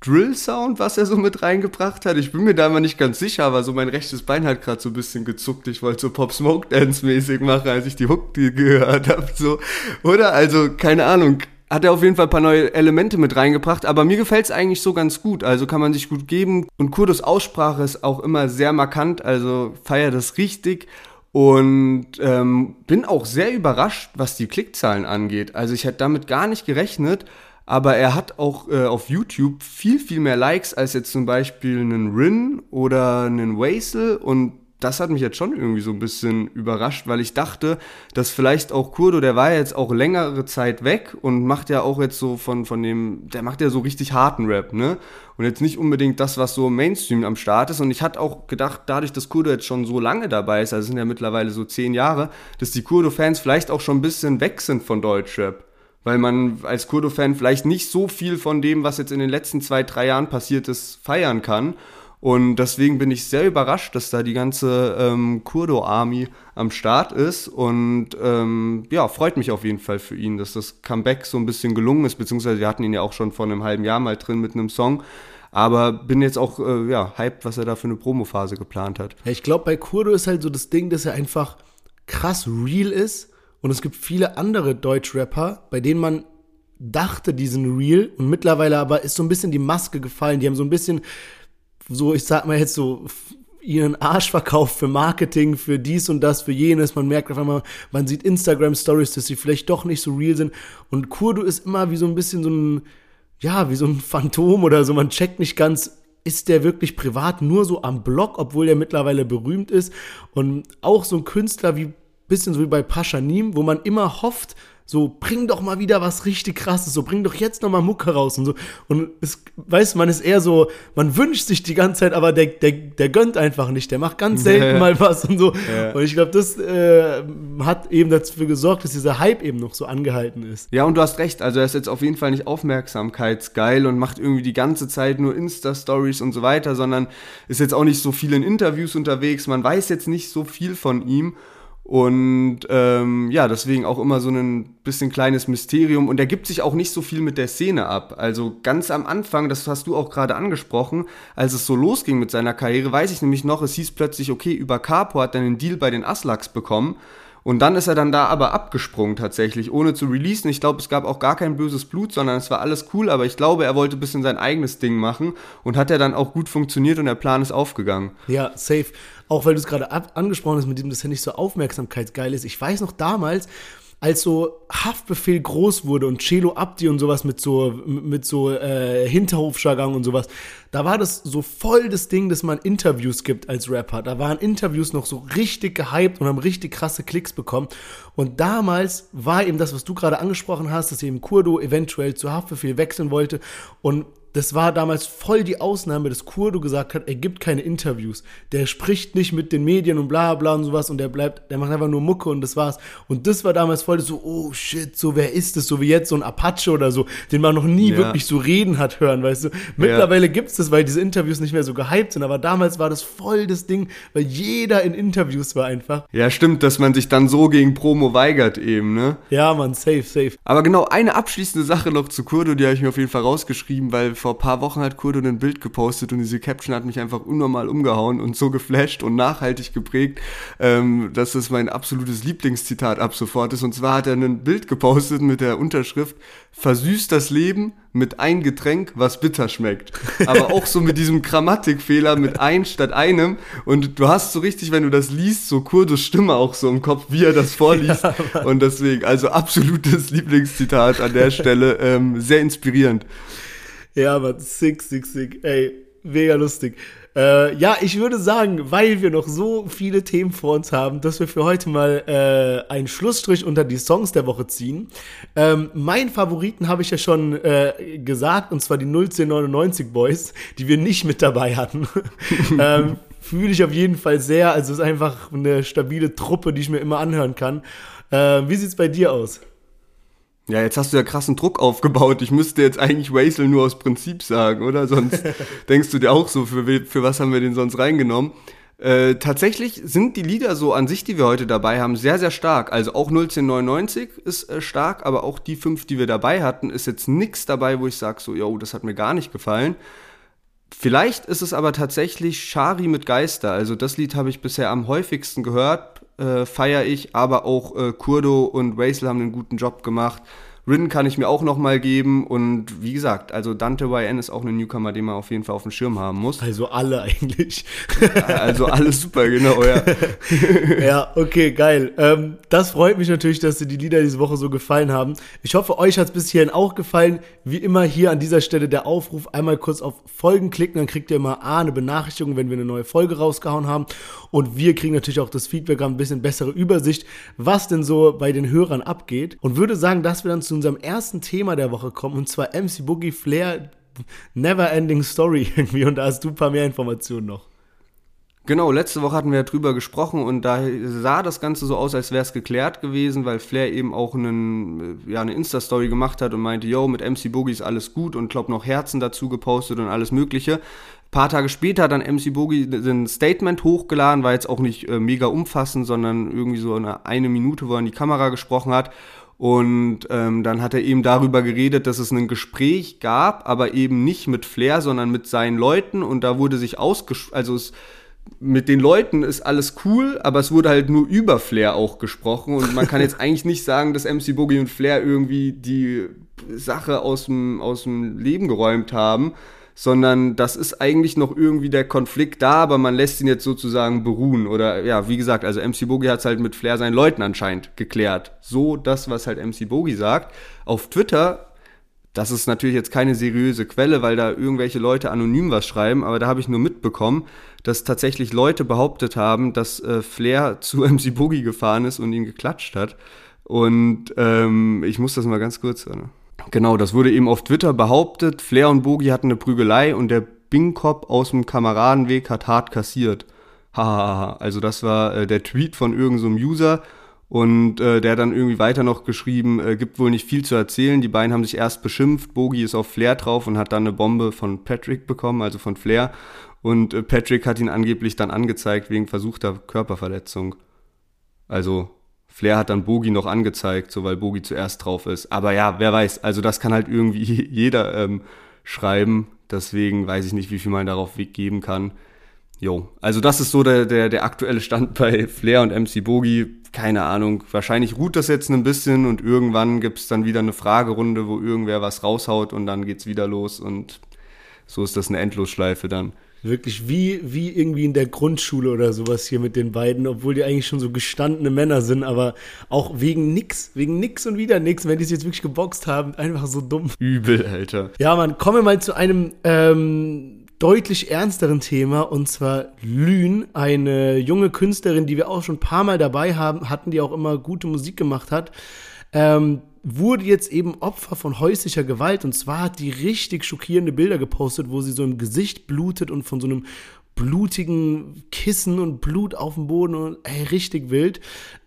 Drill-Sound, was er so mit reingebracht hat? Ich bin mir da immer nicht ganz sicher, aber so mein rechtes Bein hat gerade so ein bisschen gezuckt. Ich wollte so Pop-Smoke-Dance-mäßig machen, als ich die Hook gehört habe. So. Oder? Also, keine Ahnung hat er auf jeden Fall ein paar neue Elemente mit reingebracht, aber mir gefällt es eigentlich so ganz gut. Also kann man sich gut geben. Und Kurdos Aussprache ist auch immer sehr markant, also feiert das richtig. Und ähm, bin auch sehr überrascht, was die Klickzahlen angeht. Also ich hätte damit gar nicht gerechnet, aber er hat auch äh, auf YouTube viel, viel mehr Likes als jetzt zum Beispiel einen Rin oder einen Wasel und das hat mich jetzt schon irgendwie so ein bisschen überrascht, weil ich dachte, dass vielleicht auch Kurdo, der war ja jetzt auch längere Zeit weg und macht ja auch jetzt so von, von dem, der macht ja so richtig harten Rap, ne? Und jetzt nicht unbedingt das, was so Mainstream am Start ist. Und ich hatte auch gedacht, dadurch, dass Kurdo jetzt schon so lange dabei ist, also sind ja mittlerweile so zehn Jahre, dass die Kurdo-Fans vielleicht auch schon ein bisschen weg sind von Deutschrap weil man als Kurdo-Fan vielleicht nicht so viel von dem, was jetzt in den letzten zwei, drei Jahren passiert ist, feiern kann. Und deswegen bin ich sehr überrascht, dass da die ganze ähm, Kurdo-Army am Start ist. Und ähm, ja, freut mich auf jeden Fall für ihn, dass das Comeback so ein bisschen gelungen ist. Beziehungsweise wir hatten ihn ja auch schon vor einem halben Jahr mal drin mit einem Song. Aber bin jetzt auch äh, ja, hyped, was er da für eine Promophase geplant hat. Ja, ich glaube, bei Kurdo ist halt so das Ding, dass er einfach krass real ist. Und es gibt viele andere Deutschrapper, bei denen man dachte, die sind real. Und mittlerweile aber ist so ein bisschen die Maske gefallen. Die haben so ein bisschen so, ich sag mal jetzt so, ihren Arsch verkauft für Marketing, für dies und das, für jenes. Man merkt auf einmal, man sieht Instagram-Stories, dass sie vielleicht doch nicht so real sind. Und Kurdo ist immer wie so ein bisschen so ein, ja, wie so ein Phantom oder so. Man checkt nicht ganz, ist der wirklich privat nur so am Blog, obwohl der mittlerweile berühmt ist. Und auch so ein Künstler wie, bisschen so wie bei Paschanim, wo man immer hofft, so, bring doch mal wieder was richtig krasses, so, bring doch jetzt noch mal Mucke raus und so. Und es, weißt man ist eher so, man wünscht sich die ganze Zeit, aber der, der, der gönnt einfach nicht, der macht ganz selten ja. mal was und so. Ja. Und ich glaube, das äh, hat eben dafür gesorgt, dass dieser Hype eben noch so angehalten ist. Ja, und du hast recht, also er ist jetzt auf jeden Fall nicht aufmerksamkeitsgeil und macht irgendwie die ganze Zeit nur Insta-Stories und so weiter, sondern ist jetzt auch nicht so viel in Interviews unterwegs, man weiß jetzt nicht so viel von ihm. Und ähm, ja, deswegen auch immer so ein bisschen kleines Mysterium. Und er gibt sich auch nicht so viel mit der Szene ab. Also ganz am Anfang, das hast du auch gerade angesprochen, als es so losging mit seiner Karriere, weiß ich nämlich noch, es hieß plötzlich, okay, über Capo hat er einen Deal bei den Aslaks bekommen. Und dann ist er dann da aber abgesprungen tatsächlich, ohne zu releasen. Ich glaube, es gab auch gar kein böses Blut, sondern es war alles cool, aber ich glaube, er wollte ein bisschen sein eigenes Ding machen und hat er dann auch gut funktioniert und der Plan ist aufgegangen. Ja, safe. Auch weil du es gerade angesprochen hast mit dem, dass er nicht so aufmerksamkeitsgeil ist. Ich weiß noch damals, als so Haftbefehl groß wurde und Celo Abdi und sowas mit so, mit so äh, Hinterhofjargon und sowas, da war das so voll das Ding, dass man Interviews gibt als Rapper. Da waren Interviews noch so richtig gehypt und haben richtig krasse Klicks bekommen. Und damals war eben das, was du gerade angesprochen hast, dass eben Kurdo eventuell zu Haftbefehl wechseln wollte und das war damals voll die Ausnahme, dass Kurdo gesagt hat, er gibt keine Interviews. Der spricht nicht mit den Medien und bla bla und sowas und der bleibt, der macht einfach nur Mucke und das war's. Und das war damals voll so, oh shit, so wer ist das? So wie jetzt so ein Apache oder so, den man noch nie ja. wirklich so reden hat hören, weißt du. Mittlerweile ja. gibt's das, weil diese Interviews nicht mehr so gehypt sind, aber damals war das voll das Ding, weil jeder in Interviews war einfach. Ja, stimmt, dass man sich dann so gegen Promo weigert eben, ne? Ja, man, safe, safe. Aber genau, eine abschließende Sache noch zu Kurdo, die habe ich mir auf jeden Fall rausgeschrieben, weil vor ein paar Wochen hat Kurdo ein Bild gepostet und diese Caption hat mich einfach unnormal umgehauen und so geflasht und nachhaltig geprägt, ähm, dass es mein absolutes Lieblingszitat ab sofort ist. Und zwar hat er ein Bild gepostet mit der Unterschrift Versüßt das Leben mit ein Getränk, was bitter schmeckt. Aber auch so mit diesem Grammatikfehler mit ein statt einem. Und du hast so richtig, wenn du das liest, so Kurdos Stimme auch so im Kopf, wie er das vorliest. Ja, und deswegen, also absolutes Lieblingszitat an der Stelle. Ähm, sehr inspirierend. Ja, Mann, sick, sick, sick. Ey, mega lustig. Äh, ja, ich würde sagen, weil wir noch so viele Themen vor uns haben, dass wir für heute mal äh, einen Schlussstrich unter die Songs der Woche ziehen. Ähm, meinen Favoriten habe ich ja schon äh, gesagt, und zwar die 01099 Boys, die wir nicht mit dabei hatten. ähm, fühle ich auf jeden Fall sehr. Also es ist einfach eine stabile Truppe, die ich mir immer anhören kann. Äh, wie sieht's bei dir aus? Ja, jetzt hast du ja krassen Druck aufgebaut. Ich müsste jetzt eigentlich Waisel nur aus Prinzip sagen, oder? Sonst denkst du dir auch so, für, für was haben wir den sonst reingenommen? Äh, tatsächlich sind die Lieder so an sich, die wir heute dabei haben, sehr, sehr stark. Also auch 01099 ist äh, stark, aber auch die fünf, die wir dabei hatten, ist jetzt nichts dabei, wo ich sage so, yo, das hat mir gar nicht gefallen. Vielleicht ist es aber tatsächlich Shari mit Geister. Also das Lied habe ich bisher am häufigsten gehört, äh, feiere ich, aber auch äh, Kurdo und Waisel haben einen guten Job gemacht. Rin kann ich mir auch noch mal geben und wie gesagt, also Dante YN ist auch eine Newcomer, den man auf jeden Fall auf dem Schirm haben muss. Also alle eigentlich. also alles super, genau, ja. ja, okay, geil. Ähm, das freut mich natürlich, dass dir die Lieder diese Woche so gefallen haben. Ich hoffe, euch hat es bis hierhin auch gefallen. Wie immer hier an dieser Stelle der Aufruf, einmal kurz auf Folgen klicken, dann kriegt ihr immer A, eine Benachrichtigung, wenn wir eine neue Folge rausgehauen haben. Und wir kriegen natürlich auch das Feedback, haben ein bisschen bessere Übersicht, was denn so bei den Hörern abgeht. Und würde sagen, dass wir dann zu unserem ersten Thema der Woche kommen, und zwar MC Boogie Flair Never Ending Story irgendwie. Und da hast du ein paar mehr Informationen noch. Genau, letzte Woche hatten wir drüber gesprochen und da sah das Ganze so aus, als wäre es geklärt gewesen, weil Flair eben auch einen, ja, eine Insta-Story gemacht hat und meinte, yo, mit MC Boogie ist alles gut und glaub noch Herzen dazu gepostet und alles mögliche. Ein paar Tage später hat dann MC Boogie ein Statement hochgeladen, war jetzt auch nicht äh, mega umfassend, sondern irgendwie so eine, eine Minute, wo er in die Kamera gesprochen hat und ähm, dann hat er eben darüber geredet, dass es ein Gespräch gab, aber eben nicht mit Flair, sondern mit seinen Leuten. Und da wurde sich ausgesch... Also es, mit den Leuten ist alles cool, aber es wurde halt nur über Flair auch gesprochen. Und man kann jetzt eigentlich nicht sagen, dass MC Boogie und Flair irgendwie die Sache aus dem, aus dem Leben geräumt haben, sondern das ist eigentlich noch irgendwie der Konflikt da, aber man lässt ihn jetzt sozusagen beruhen. Oder ja, wie gesagt, also MC Bogi hat es halt mit Flair seinen Leuten anscheinend geklärt. So das, was halt MC Bogi sagt. Auf Twitter, das ist natürlich jetzt keine seriöse Quelle, weil da irgendwelche Leute anonym was schreiben, aber da habe ich nur mitbekommen, dass tatsächlich Leute behauptet haben, dass äh, Flair zu MC Bogi gefahren ist und ihn geklatscht hat. Und ähm, ich muss das mal ganz kurz. Äh, Genau, das wurde eben auf Twitter behauptet. Flair und Bogi hatten eine Prügelei und der Bingkop aus dem Kameradenweg hat hart kassiert. Hahaha. also das war äh, der Tweet von irgendeinem so User und äh, der dann irgendwie weiter noch geschrieben, äh, gibt wohl nicht viel zu erzählen. Die beiden haben sich erst beschimpft. Bogi ist auf Flair drauf und hat dann eine Bombe von Patrick bekommen, also von Flair. Und äh, Patrick hat ihn angeblich dann angezeigt wegen versuchter Körperverletzung. Also Flair hat dann Bogi noch angezeigt, so weil Bogi zuerst drauf ist. Aber ja, wer weiß, also das kann halt irgendwie jeder ähm, schreiben. Deswegen weiß ich nicht, wie viel man darauf Weg geben kann. Jo, also das ist so der, der, der aktuelle Stand bei Flair und MC Bogi. Keine Ahnung, wahrscheinlich ruht das jetzt ein bisschen und irgendwann gibt's dann wieder eine Fragerunde, wo irgendwer was raushaut und dann geht's wieder los und so ist das eine Endlosschleife dann. Wirklich wie, wie irgendwie in der Grundschule oder sowas hier mit den beiden, obwohl die eigentlich schon so gestandene Männer sind, aber auch wegen nix, wegen nix und wieder nix, wenn die es jetzt wirklich geboxt haben, einfach so dumm. Übel, Alter. Ja, man, kommen wir mal zu einem ähm, deutlich ernsteren Thema und zwar Lün, eine junge Künstlerin, die wir auch schon ein paar Mal dabei haben, hatten, die auch immer gute Musik gemacht hat. Ähm, wurde jetzt eben Opfer von häuslicher Gewalt und zwar hat die richtig schockierende Bilder gepostet, wo sie so im Gesicht blutet und von so einem blutigen Kissen und Blut auf dem Boden und ey, richtig wild.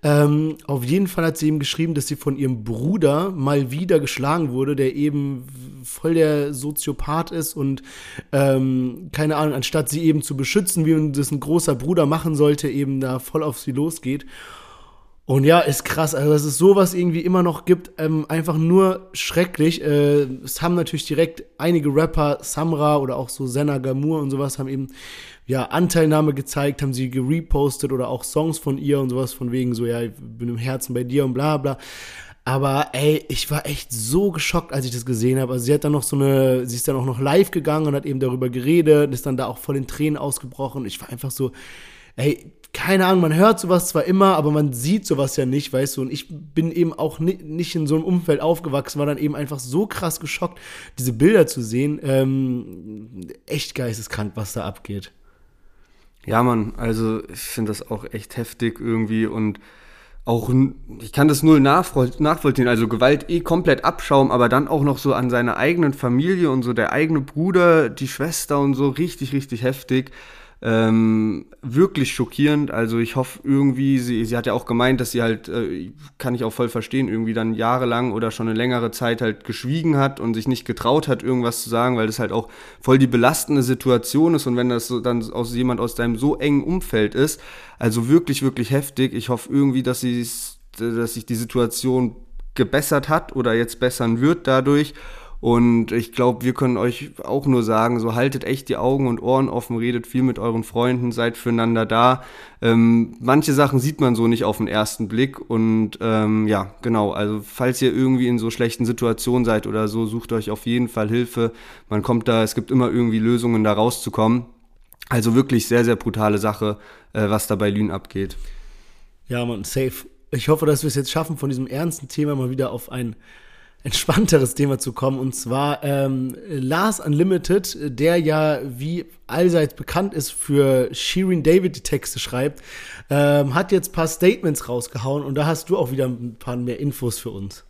Ähm, auf jeden Fall hat sie ihm geschrieben, dass sie von ihrem Bruder mal wieder geschlagen wurde, der eben voll der Soziopath ist und ähm, keine Ahnung, anstatt sie eben zu beschützen, wie das ein großer Bruder machen sollte, eben da voll auf sie losgeht. Und ja, ist krass, also dass es sowas irgendwie immer noch gibt, ähm, einfach nur schrecklich. Äh, es haben natürlich direkt einige Rapper, Samra oder auch so Senna Gamur und sowas, haben eben ja Anteilnahme gezeigt, haben sie gerepostet oder auch Songs von ihr und sowas von wegen so, ja, ich bin im Herzen bei dir und bla bla. Aber ey, ich war echt so geschockt, als ich das gesehen habe. Also sie hat dann noch so eine, sie ist dann auch noch live gegangen und hat eben darüber geredet, ist dann da auch voll in Tränen ausgebrochen. Ich war einfach so, ey, keine Ahnung, man hört sowas zwar immer, aber man sieht sowas ja nicht, weißt du. Und ich bin eben auch ni nicht in so einem Umfeld aufgewachsen, war dann eben einfach so krass geschockt, diese Bilder zu sehen. Ähm, echt geisteskrank, was da abgeht. Ja, Mann, also ich finde das auch echt heftig irgendwie und auch, ich kann das null nachvollziehen, also Gewalt eh komplett abschaum, aber dann auch noch so an seiner eigenen Familie und so der eigene Bruder, die Schwester und so richtig, richtig heftig. Ähm, wirklich schockierend. Also ich hoffe irgendwie, sie, sie hat ja auch gemeint, dass sie halt, äh, kann ich auch voll verstehen, irgendwie dann jahrelang oder schon eine längere Zeit halt geschwiegen hat und sich nicht getraut hat, irgendwas zu sagen, weil das halt auch voll die belastende Situation ist und wenn das so, dann aus jemand aus deinem so engen Umfeld ist, also wirklich, wirklich heftig. Ich hoffe irgendwie, dass sie dass sich die Situation gebessert hat oder jetzt bessern wird dadurch und ich glaube, wir können euch auch nur sagen, so haltet echt die Augen und Ohren offen, redet viel mit euren Freunden, seid füreinander da. Ähm, manche Sachen sieht man so nicht auf den ersten Blick. Und ähm, ja, genau, also falls ihr irgendwie in so schlechten Situationen seid oder so, sucht euch auf jeden Fall Hilfe. Man kommt da, es gibt immer irgendwie Lösungen, da rauszukommen. Also wirklich sehr, sehr brutale Sache, äh, was da bei Lünen abgeht. Ja, man, safe. Ich hoffe, dass wir es jetzt schaffen, von diesem ernsten Thema mal wieder auf ein entspannteres Thema zu kommen. Und zwar ähm, Lars Unlimited, der ja wie allseits bekannt ist für Shirin David die Texte schreibt, ähm, hat jetzt paar Statements rausgehauen und da hast du auch wieder ein paar mehr Infos für uns.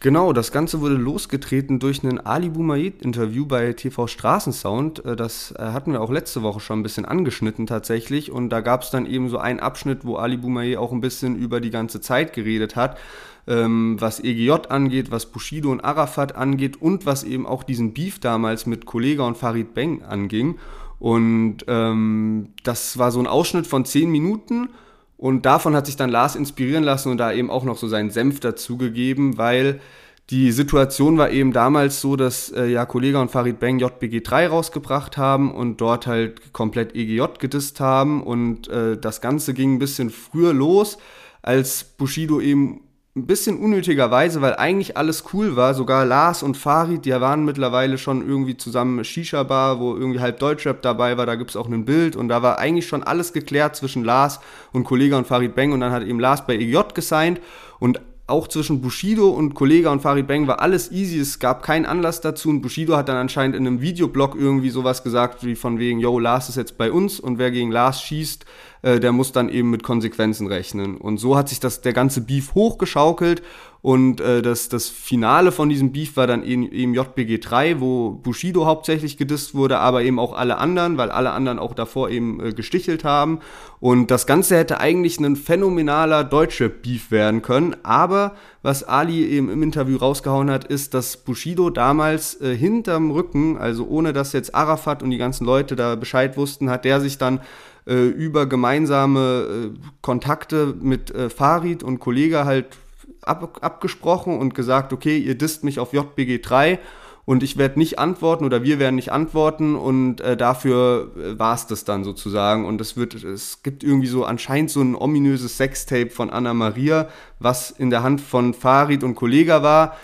Genau, das Ganze wurde losgetreten durch ein Ali Boumaied-Interview bei TV Straßensound. Äh, das äh, hatten wir auch letzte Woche schon ein bisschen angeschnitten tatsächlich. Und da gab es dann eben so einen Abschnitt, wo Ali Boumaied auch ein bisschen über die ganze Zeit geredet hat ähm, was EGJ angeht, was Bushido und Arafat angeht und was eben auch diesen Beef damals mit Kollega und Farid Beng anging. Und ähm, das war so ein Ausschnitt von zehn Minuten. Und davon hat sich dann Lars inspirieren lassen und da eben auch noch so seinen Senf dazugegeben, weil die Situation war eben damals so, dass äh, ja Kollega und Farid Bang JBG 3 rausgebracht haben und dort halt komplett EGJ gedisst haben und äh, das Ganze ging ein bisschen früher los, als Bushido eben ein bisschen unnötigerweise, weil eigentlich alles cool war. Sogar Lars und Farid, die waren mittlerweile schon irgendwie zusammen Shisha-Bar, wo irgendwie halb Deutschrap dabei war. Da gibt's auch ein Bild. Und da war eigentlich schon alles geklärt zwischen Lars und Kollege und Farid Bang und dann hat eben Lars bei EJ gesigned. Und auch zwischen Bushido und Kollega und Farid Bang war alles easy, es gab keinen Anlass dazu. Und Bushido hat dann anscheinend in einem Videoblog irgendwie sowas gesagt, wie von wegen, yo, Lars ist jetzt bei uns. Und wer gegen Lars schießt, äh, der muss dann eben mit Konsequenzen rechnen. Und so hat sich das, der ganze Beef hochgeschaukelt und äh, das, das Finale von diesem Beef war dann eben, eben JBG 3, wo Bushido hauptsächlich gedisst wurde, aber eben auch alle anderen, weil alle anderen auch davor eben äh, gestichelt haben. Und das Ganze hätte eigentlich ein phänomenaler deutscher Beef werden können. Aber was Ali eben im Interview rausgehauen hat, ist, dass Bushido damals äh, hinterm Rücken, also ohne dass jetzt Arafat und die ganzen Leute da Bescheid wussten, hat der sich dann äh, über gemeinsame äh, Kontakte mit äh, Farid und Kollege halt ab, abgesprochen und gesagt, okay, ihr disst mich auf JBG 3 und ich werde nicht antworten oder wir werden nicht antworten und äh, dafür äh, war es das dann sozusagen und es wird es gibt irgendwie so anscheinend so ein ominöses Sextape von Anna Maria, was in der Hand von Farid und Kollega war.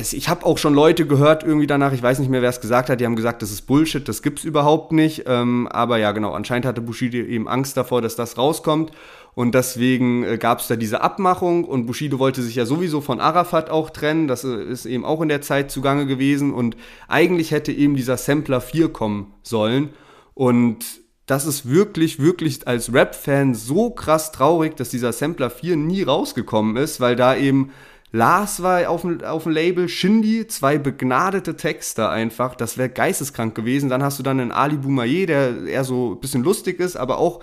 Es, ich habe auch schon Leute gehört irgendwie danach, ich weiß nicht mehr, wer es gesagt hat, die haben gesagt, das ist Bullshit, das gibt's überhaupt nicht. Ähm, aber ja, genau, anscheinend hatte Bushido eben Angst davor, dass das rauskommt. Und deswegen äh, gab es da diese Abmachung und Bushido wollte sich ja sowieso von Arafat auch trennen. Das äh, ist eben auch in der Zeit zugange gewesen. Und eigentlich hätte eben dieser Sampler 4 kommen sollen. Und das ist wirklich, wirklich als Rap-Fan so krass traurig, dass dieser Sampler 4 nie rausgekommen ist, weil da eben Lars war auf dem, auf dem Label, Shindy, zwei begnadete Texter einfach. Das wäre geisteskrank gewesen. Dann hast du dann einen Ali Boumaier, der eher so ein bisschen lustig ist, aber auch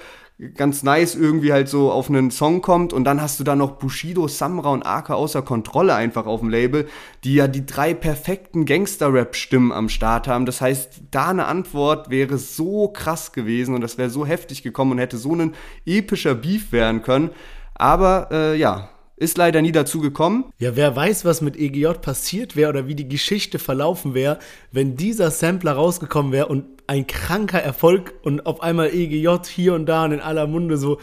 ganz nice irgendwie halt so auf einen Song kommt und dann hast du da noch Bushido, Samra und Aka außer Kontrolle einfach auf dem Label, die ja die drei perfekten Gangster-Rap-Stimmen am Start haben. Das heißt, da eine Antwort wäre so krass gewesen und das wäre so heftig gekommen und hätte so ein epischer Beef werden können. Aber äh, ja, ist leider nie dazu gekommen. Ja, wer weiß, was mit EGJ passiert wäre oder wie die Geschichte verlaufen wäre, wenn dieser Sampler rausgekommen wäre und ein kranker Erfolg und auf einmal EGJ hier und da und in aller Munde so.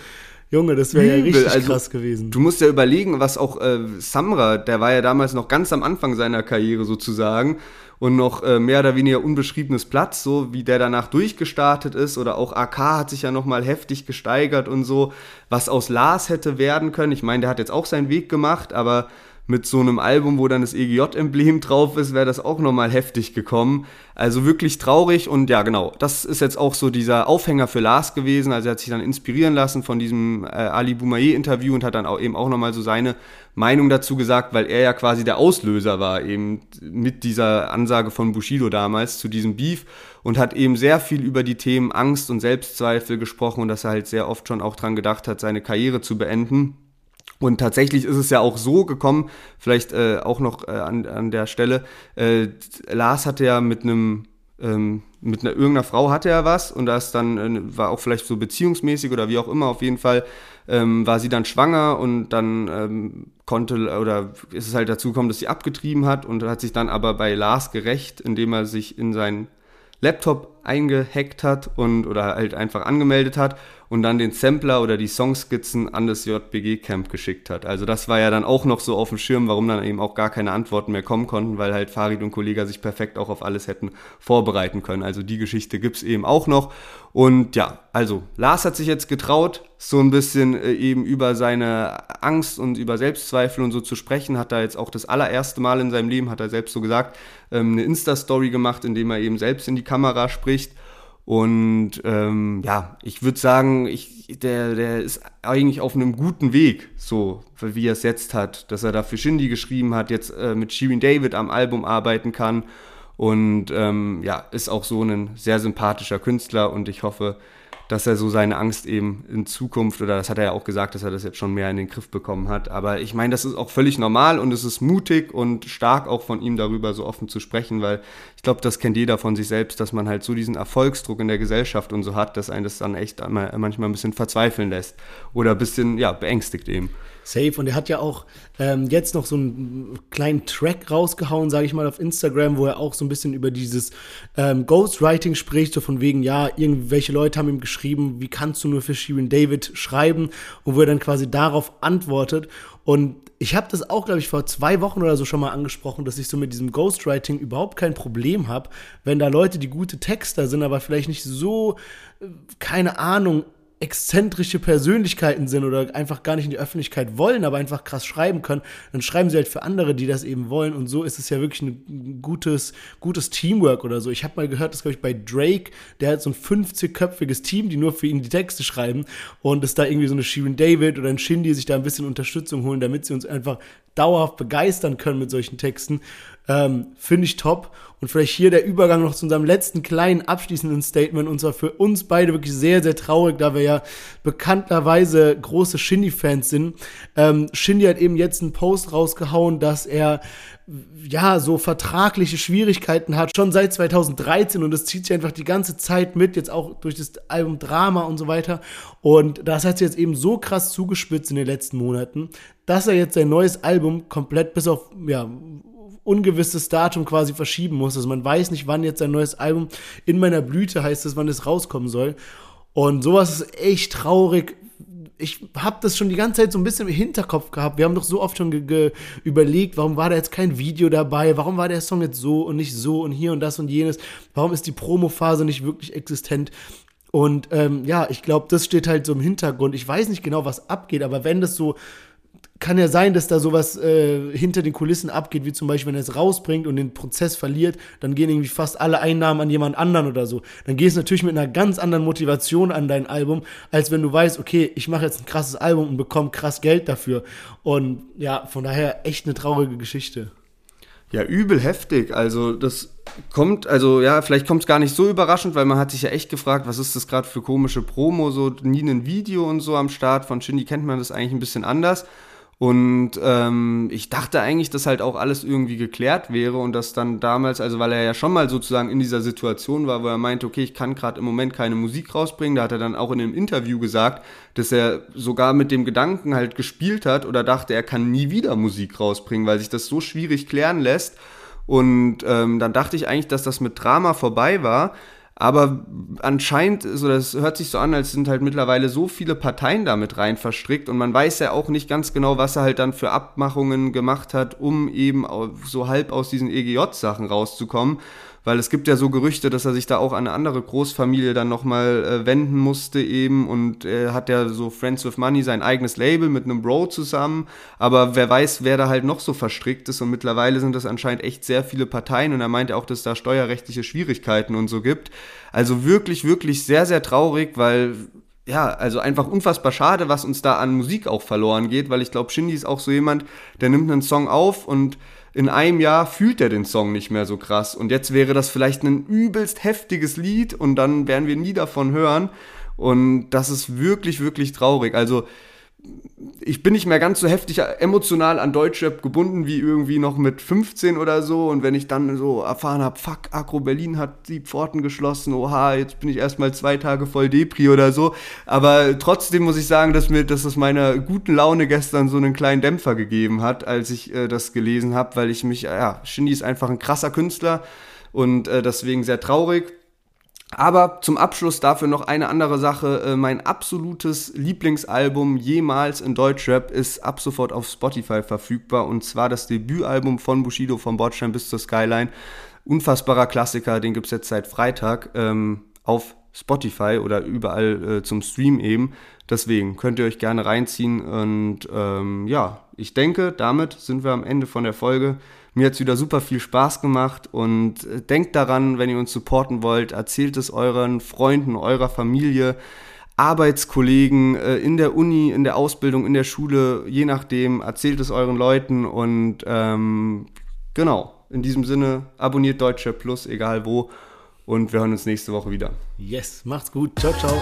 Junge, das wäre ja richtig also, krass gewesen. Du musst ja überlegen, was auch äh, Samra, der war ja damals noch ganz am Anfang seiner Karriere sozusagen und noch äh, mehr oder weniger unbeschriebenes Platz, so wie der danach durchgestartet ist. Oder auch AK hat sich ja nochmal heftig gesteigert und so, was aus Lars hätte werden können. Ich meine, der hat jetzt auch seinen Weg gemacht, aber mit so einem Album, wo dann das EGJ-Emblem drauf ist, wäre das auch nochmal heftig gekommen. Also wirklich traurig und ja, genau, das ist jetzt auch so dieser Aufhänger für Lars gewesen. Also er hat sich dann inspirieren lassen von diesem äh, Ali Boumaier-Interview und hat dann auch eben auch nochmal so seine Meinung dazu gesagt, weil er ja quasi der Auslöser war eben mit dieser Ansage von Bushido damals zu diesem Beef. und hat eben sehr viel über die Themen Angst und Selbstzweifel gesprochen und dass er halt sehr oft schon auch dran gedacht hat, seine Karriere zu beenden. Und tatsächlich ist es ja auch so gekommen, vielleicht äh, auch noch äh, an, an der Stelle, äh, Lars hatte ja mit einem ähm, mit einer irgendeiner Frau hatte er was und das dann äh, war auch vielleicht so beziehungsmäßig oder wie auch immer auf jeden Fall ähm, war sie dann schwanger und dann ähm, konnte oder ist es halt dazu gekommen, dass sie abgetrieben hat und hat sich dann aber bei Lars gerecht, indem er sich in seinen Laptop eingehackt hat und oder halt einfach angemeldet hat und dann den Sampler oder die Songskizzen an das JBG-Camp geschickt hat. Also das war ja dann auch noch so auf dem Schirm, warum dann eben auch gar keine Antworten mehr kommen konnten, weil halt Farid und Kollega sich perfekt auch auf alles hätten vorbereiten können. Also die Geschichte gibt's eben auch noch. Und ja, also Lars hat sich jetzt getraut, so ein bisschen äh, eben über seine Angst und über Selbstzweifel und so zu sprechen, hat er jetzt auch das allererste Mal in seinem Leben, hat er selbst so gesagt, ähm, eine Insta-Story gemacht, in dem er eben selbst in die Kamera spricht und ähm, ja, ich würde sagen, ich, der, der ist eigentlich auf einem guten Weg, so wie er es jetzt hat, dass er da für Shindy geschrieben hat, jetzt äh, mit Shirin David am Album arbeiten kann. Und ähm, ja, ist auch so ein sehr sympathischer Künstler. Und ich hoffe, dass er so seine Angst eben in Zukunft, oder das hat er ja auch gesagt, dass er das jetzt schon mehr in den Griff bekommen hat. Aber ich meine, das ist auch völlig normal und es ist mutig und stark auch von ihm darüber so offen zu sprechen, weil ich glaube, das kennt jeder von sich selbst, dass man halt so diesen Erfolgsdruck in der Gesellschaft und so hat, dass einen das dann echt manchmal ein bisschen verzweifeln lässt oder ein bisschen, ja, beängstigt eben. Safe. Und er hat ja auch ähm, jetzt noch so einen kleinen Track rausgehauen, sage ich mal, auf Instagram, wo er auch so ein bisschen über dieses ähm, Ghostwriting spricht, so von wegen, ja, irgendwelche Leute haben ihm geschrieben, wie kannst du nur für Shirin David schreiben? Und wo er dann quasi darauf antwortet. Und ich habe das auch, glaube ich, vor zwei Wochen oder so schon mal angesprochen, dass ich so mit diesem Ghostwriting überhaupt kein Problem habe, wenn da Leute, die gute Texter sind, aber vielleicht nicht so, äh, keine Ahnung, exzentrische Persönlichkeiten sind oder einfach gar nicht in die Öffentlichkeit wollen, aber einfach krass schreiben können, dann schreiben sie halt für andere, die das eben wollen. Und so ist es ja wirklich ein gutes, gutes Teamwork oder so. Ich habe mal gehört, das glaube ich bei Drake, der hat so ein 50-köpfiges Team, die nur für ihn die Texte schreiben. Und dass da irgendwie so eine Shirin David oder ein Shindy sich da ein bisschen Unterstützung holen, damit sie uns einfach dauerhaft begeistern können mit solchen Texten. Ähm, Finde ich top. Und vielleicht hier der Übergang noch zu unserem letzten kleinen abschließenden Statement. Und zwar für uns beide wirklich sehr, sehr traurig, da wir ja bekannterweise große Shindy-Fans sind. Ähm, Shindy hat eben jetzt einen Post rausgehauen, dass er ja, so vertragliche Schwierigkeiten hat, schon seit 2013 und das zieht sich einfach die ganze Zeit mit, jetzt auch durch das Album Drama und so weiter. Und das hat sich jetzt eben so krass zugespitzt in den letzten Monaten, dass er jetzt sein neues Album komplett bis auf, ja, ungewisses Datum quasi verschieben muss. Also man weiß nicht, wann jetzt sein neues Album in meiner Blüte heißt es, wann es rauskommen soll. Und sowas ist echt traurig. Ich habe das schon die ganze Zeit so ein bisschen im Hinterkopf gehabt. Wir haben doch so oft schon überlegt, warum war da jetzt kein Video dabei? Warum war der Song jetzt so und nicht so und hier und das und jenes? Warum ist die Promophase nicht wirklich existent? Und ähm, ja, ich glaube, das steht halt so im Hintergrund. Ich weiß nicht genau, was abgeht, aber wenn das so kann ja sein, dass da sowas äh, hinter den Kulissen abgeht, wie zum Beispiel, wenn er es rausbringt und den Prozess verliert, dann gehen irgendwie fast alle Einnahmen an jemand anderen oder so. Dann gehst du natürlich mit einer ganz anderen Motivation an dein Album, als wenn du weißt, okay, ich mache jetzt ein krasses Album und bekomme krass Geld dafür. Und ja, von daher echt eine traurige Geschichte. Ja, übel heftig. Also das kommt, also ja, vielleicht kommt es gar nicht so überraschend, weil man hat sich ja echt gefragt, was ist das gerade für komische Promo, so nie ein Video und so am Start. Von Shindy kennt man das eigentlich ein bisschen anders. Und ähm, ich dachte eigentlich, dass halt auch alles irgendwie geklärt wäre und dass dann damals, also weil er ja schon mal sozusagen in dieser Situation war, wo er meinte, okay, ich kann gerade im Moment keine Musik rausbringen, da hat er dann auch in einem Interview gesagt, dass er sogar mit dem Gedanken halt gespielt hat oder dachte, er kann nie wieder Musik rausbringen, weil sich das so schwierig klären lässt. Und ähm, dann dachte ich eigentlich, dass das mit Drama vorbei war. Aber anscheinend, so das hört sich so an, als sind halt mittlerweile so viele Parteien damit rein verstrickt und man weiß ja auch nicht ganz genau, was er halt dann für Abmachungen gemacht hat, um eben so halb aus diesen EGJ-Sachen rauszukommen weil es gibt ja so Gerüchte, dass er sich da auch an eine andere Großfamilie dann nochmal äh, wenden musste eben. Und er hat ja so Friends with Money sein eigenes Label mit einem Bro zusammen, aber wer weiß, wer da halt noch so verstrickt ist. Und mittlerweile sind das anscheinend echt sehr viele Parteien. Und er meinte auch, dass da steuerrechtliche Schwierigkeiten und so gibt. Also wirklich, wirklich sehr, sehr traurig, weil ja, also einfach unfassbar schade, was uns da an Musik auch verloren geht, weil ich glaube, Shindy ist auch so jemand, der nimmt einen Song auf und in einem Jahr fühlt er den Song nicht mehr so krass. Und jetzt wäre das vielleicht ein übelst heftiges Lied und dann werden wir nie davon hören. Und das ist wirklich, wirklich traurig. Also ich bin nicht mehr ganz so heftig emotional an Deutschrap gebunden wie irgendwie noch mit 15 oder so. Und wenn ich dann so erfahren habe, fuck, Agro Berlin hat die Pforten geschlossen, oha, jetzt bin ich erstmal zwei Tage voll Depri oder so. Aber trotzdem muss ich sagen, dass mir, dass es meiner guten Laune gestern so einen kleinen Dämpfer gegeben hat, als ich äh, das gelesen habe, weil ich mich, ja, Shindy ist einfach ein krasser Künstler und äh, deswegen sehr traurig. Aber zum Abschluss dafür noch eine andere Sache. Äh, mein absolutes Lieblingsalbum jemals in Deutschrap ist ab sofort auf Spotify verfügbar. Und zwar das Debütalbum von Bushido vom Bordstein bis zur Skyline. Unfassbarer Klassiker, den gibt es jetzt seit Freitag ähm, auf Spotify oder überall äh, zum Stream eben. Deswegen könnt ihr euch gerne reinziehen. Und ähm, ja, ich denke, damit sind wir am Ende von der Folge. Mir hat es wieder super viel Spaß gemacht und äh, denkt daran, wenn ihr uns supporten wollt, erzählt es euren Freunden, eurer Familie, Arbeitskollegen äh, in der Uni, in der Ausbildung, in der Schule, je nachdem, erzählt es euren Leuten und ähm, genau, in diesem Sinne, abonniert Deutsche Plus, egal wo und wir hören uns nächste Woche wieder. Yes, macht's gut. Ciao, ciao.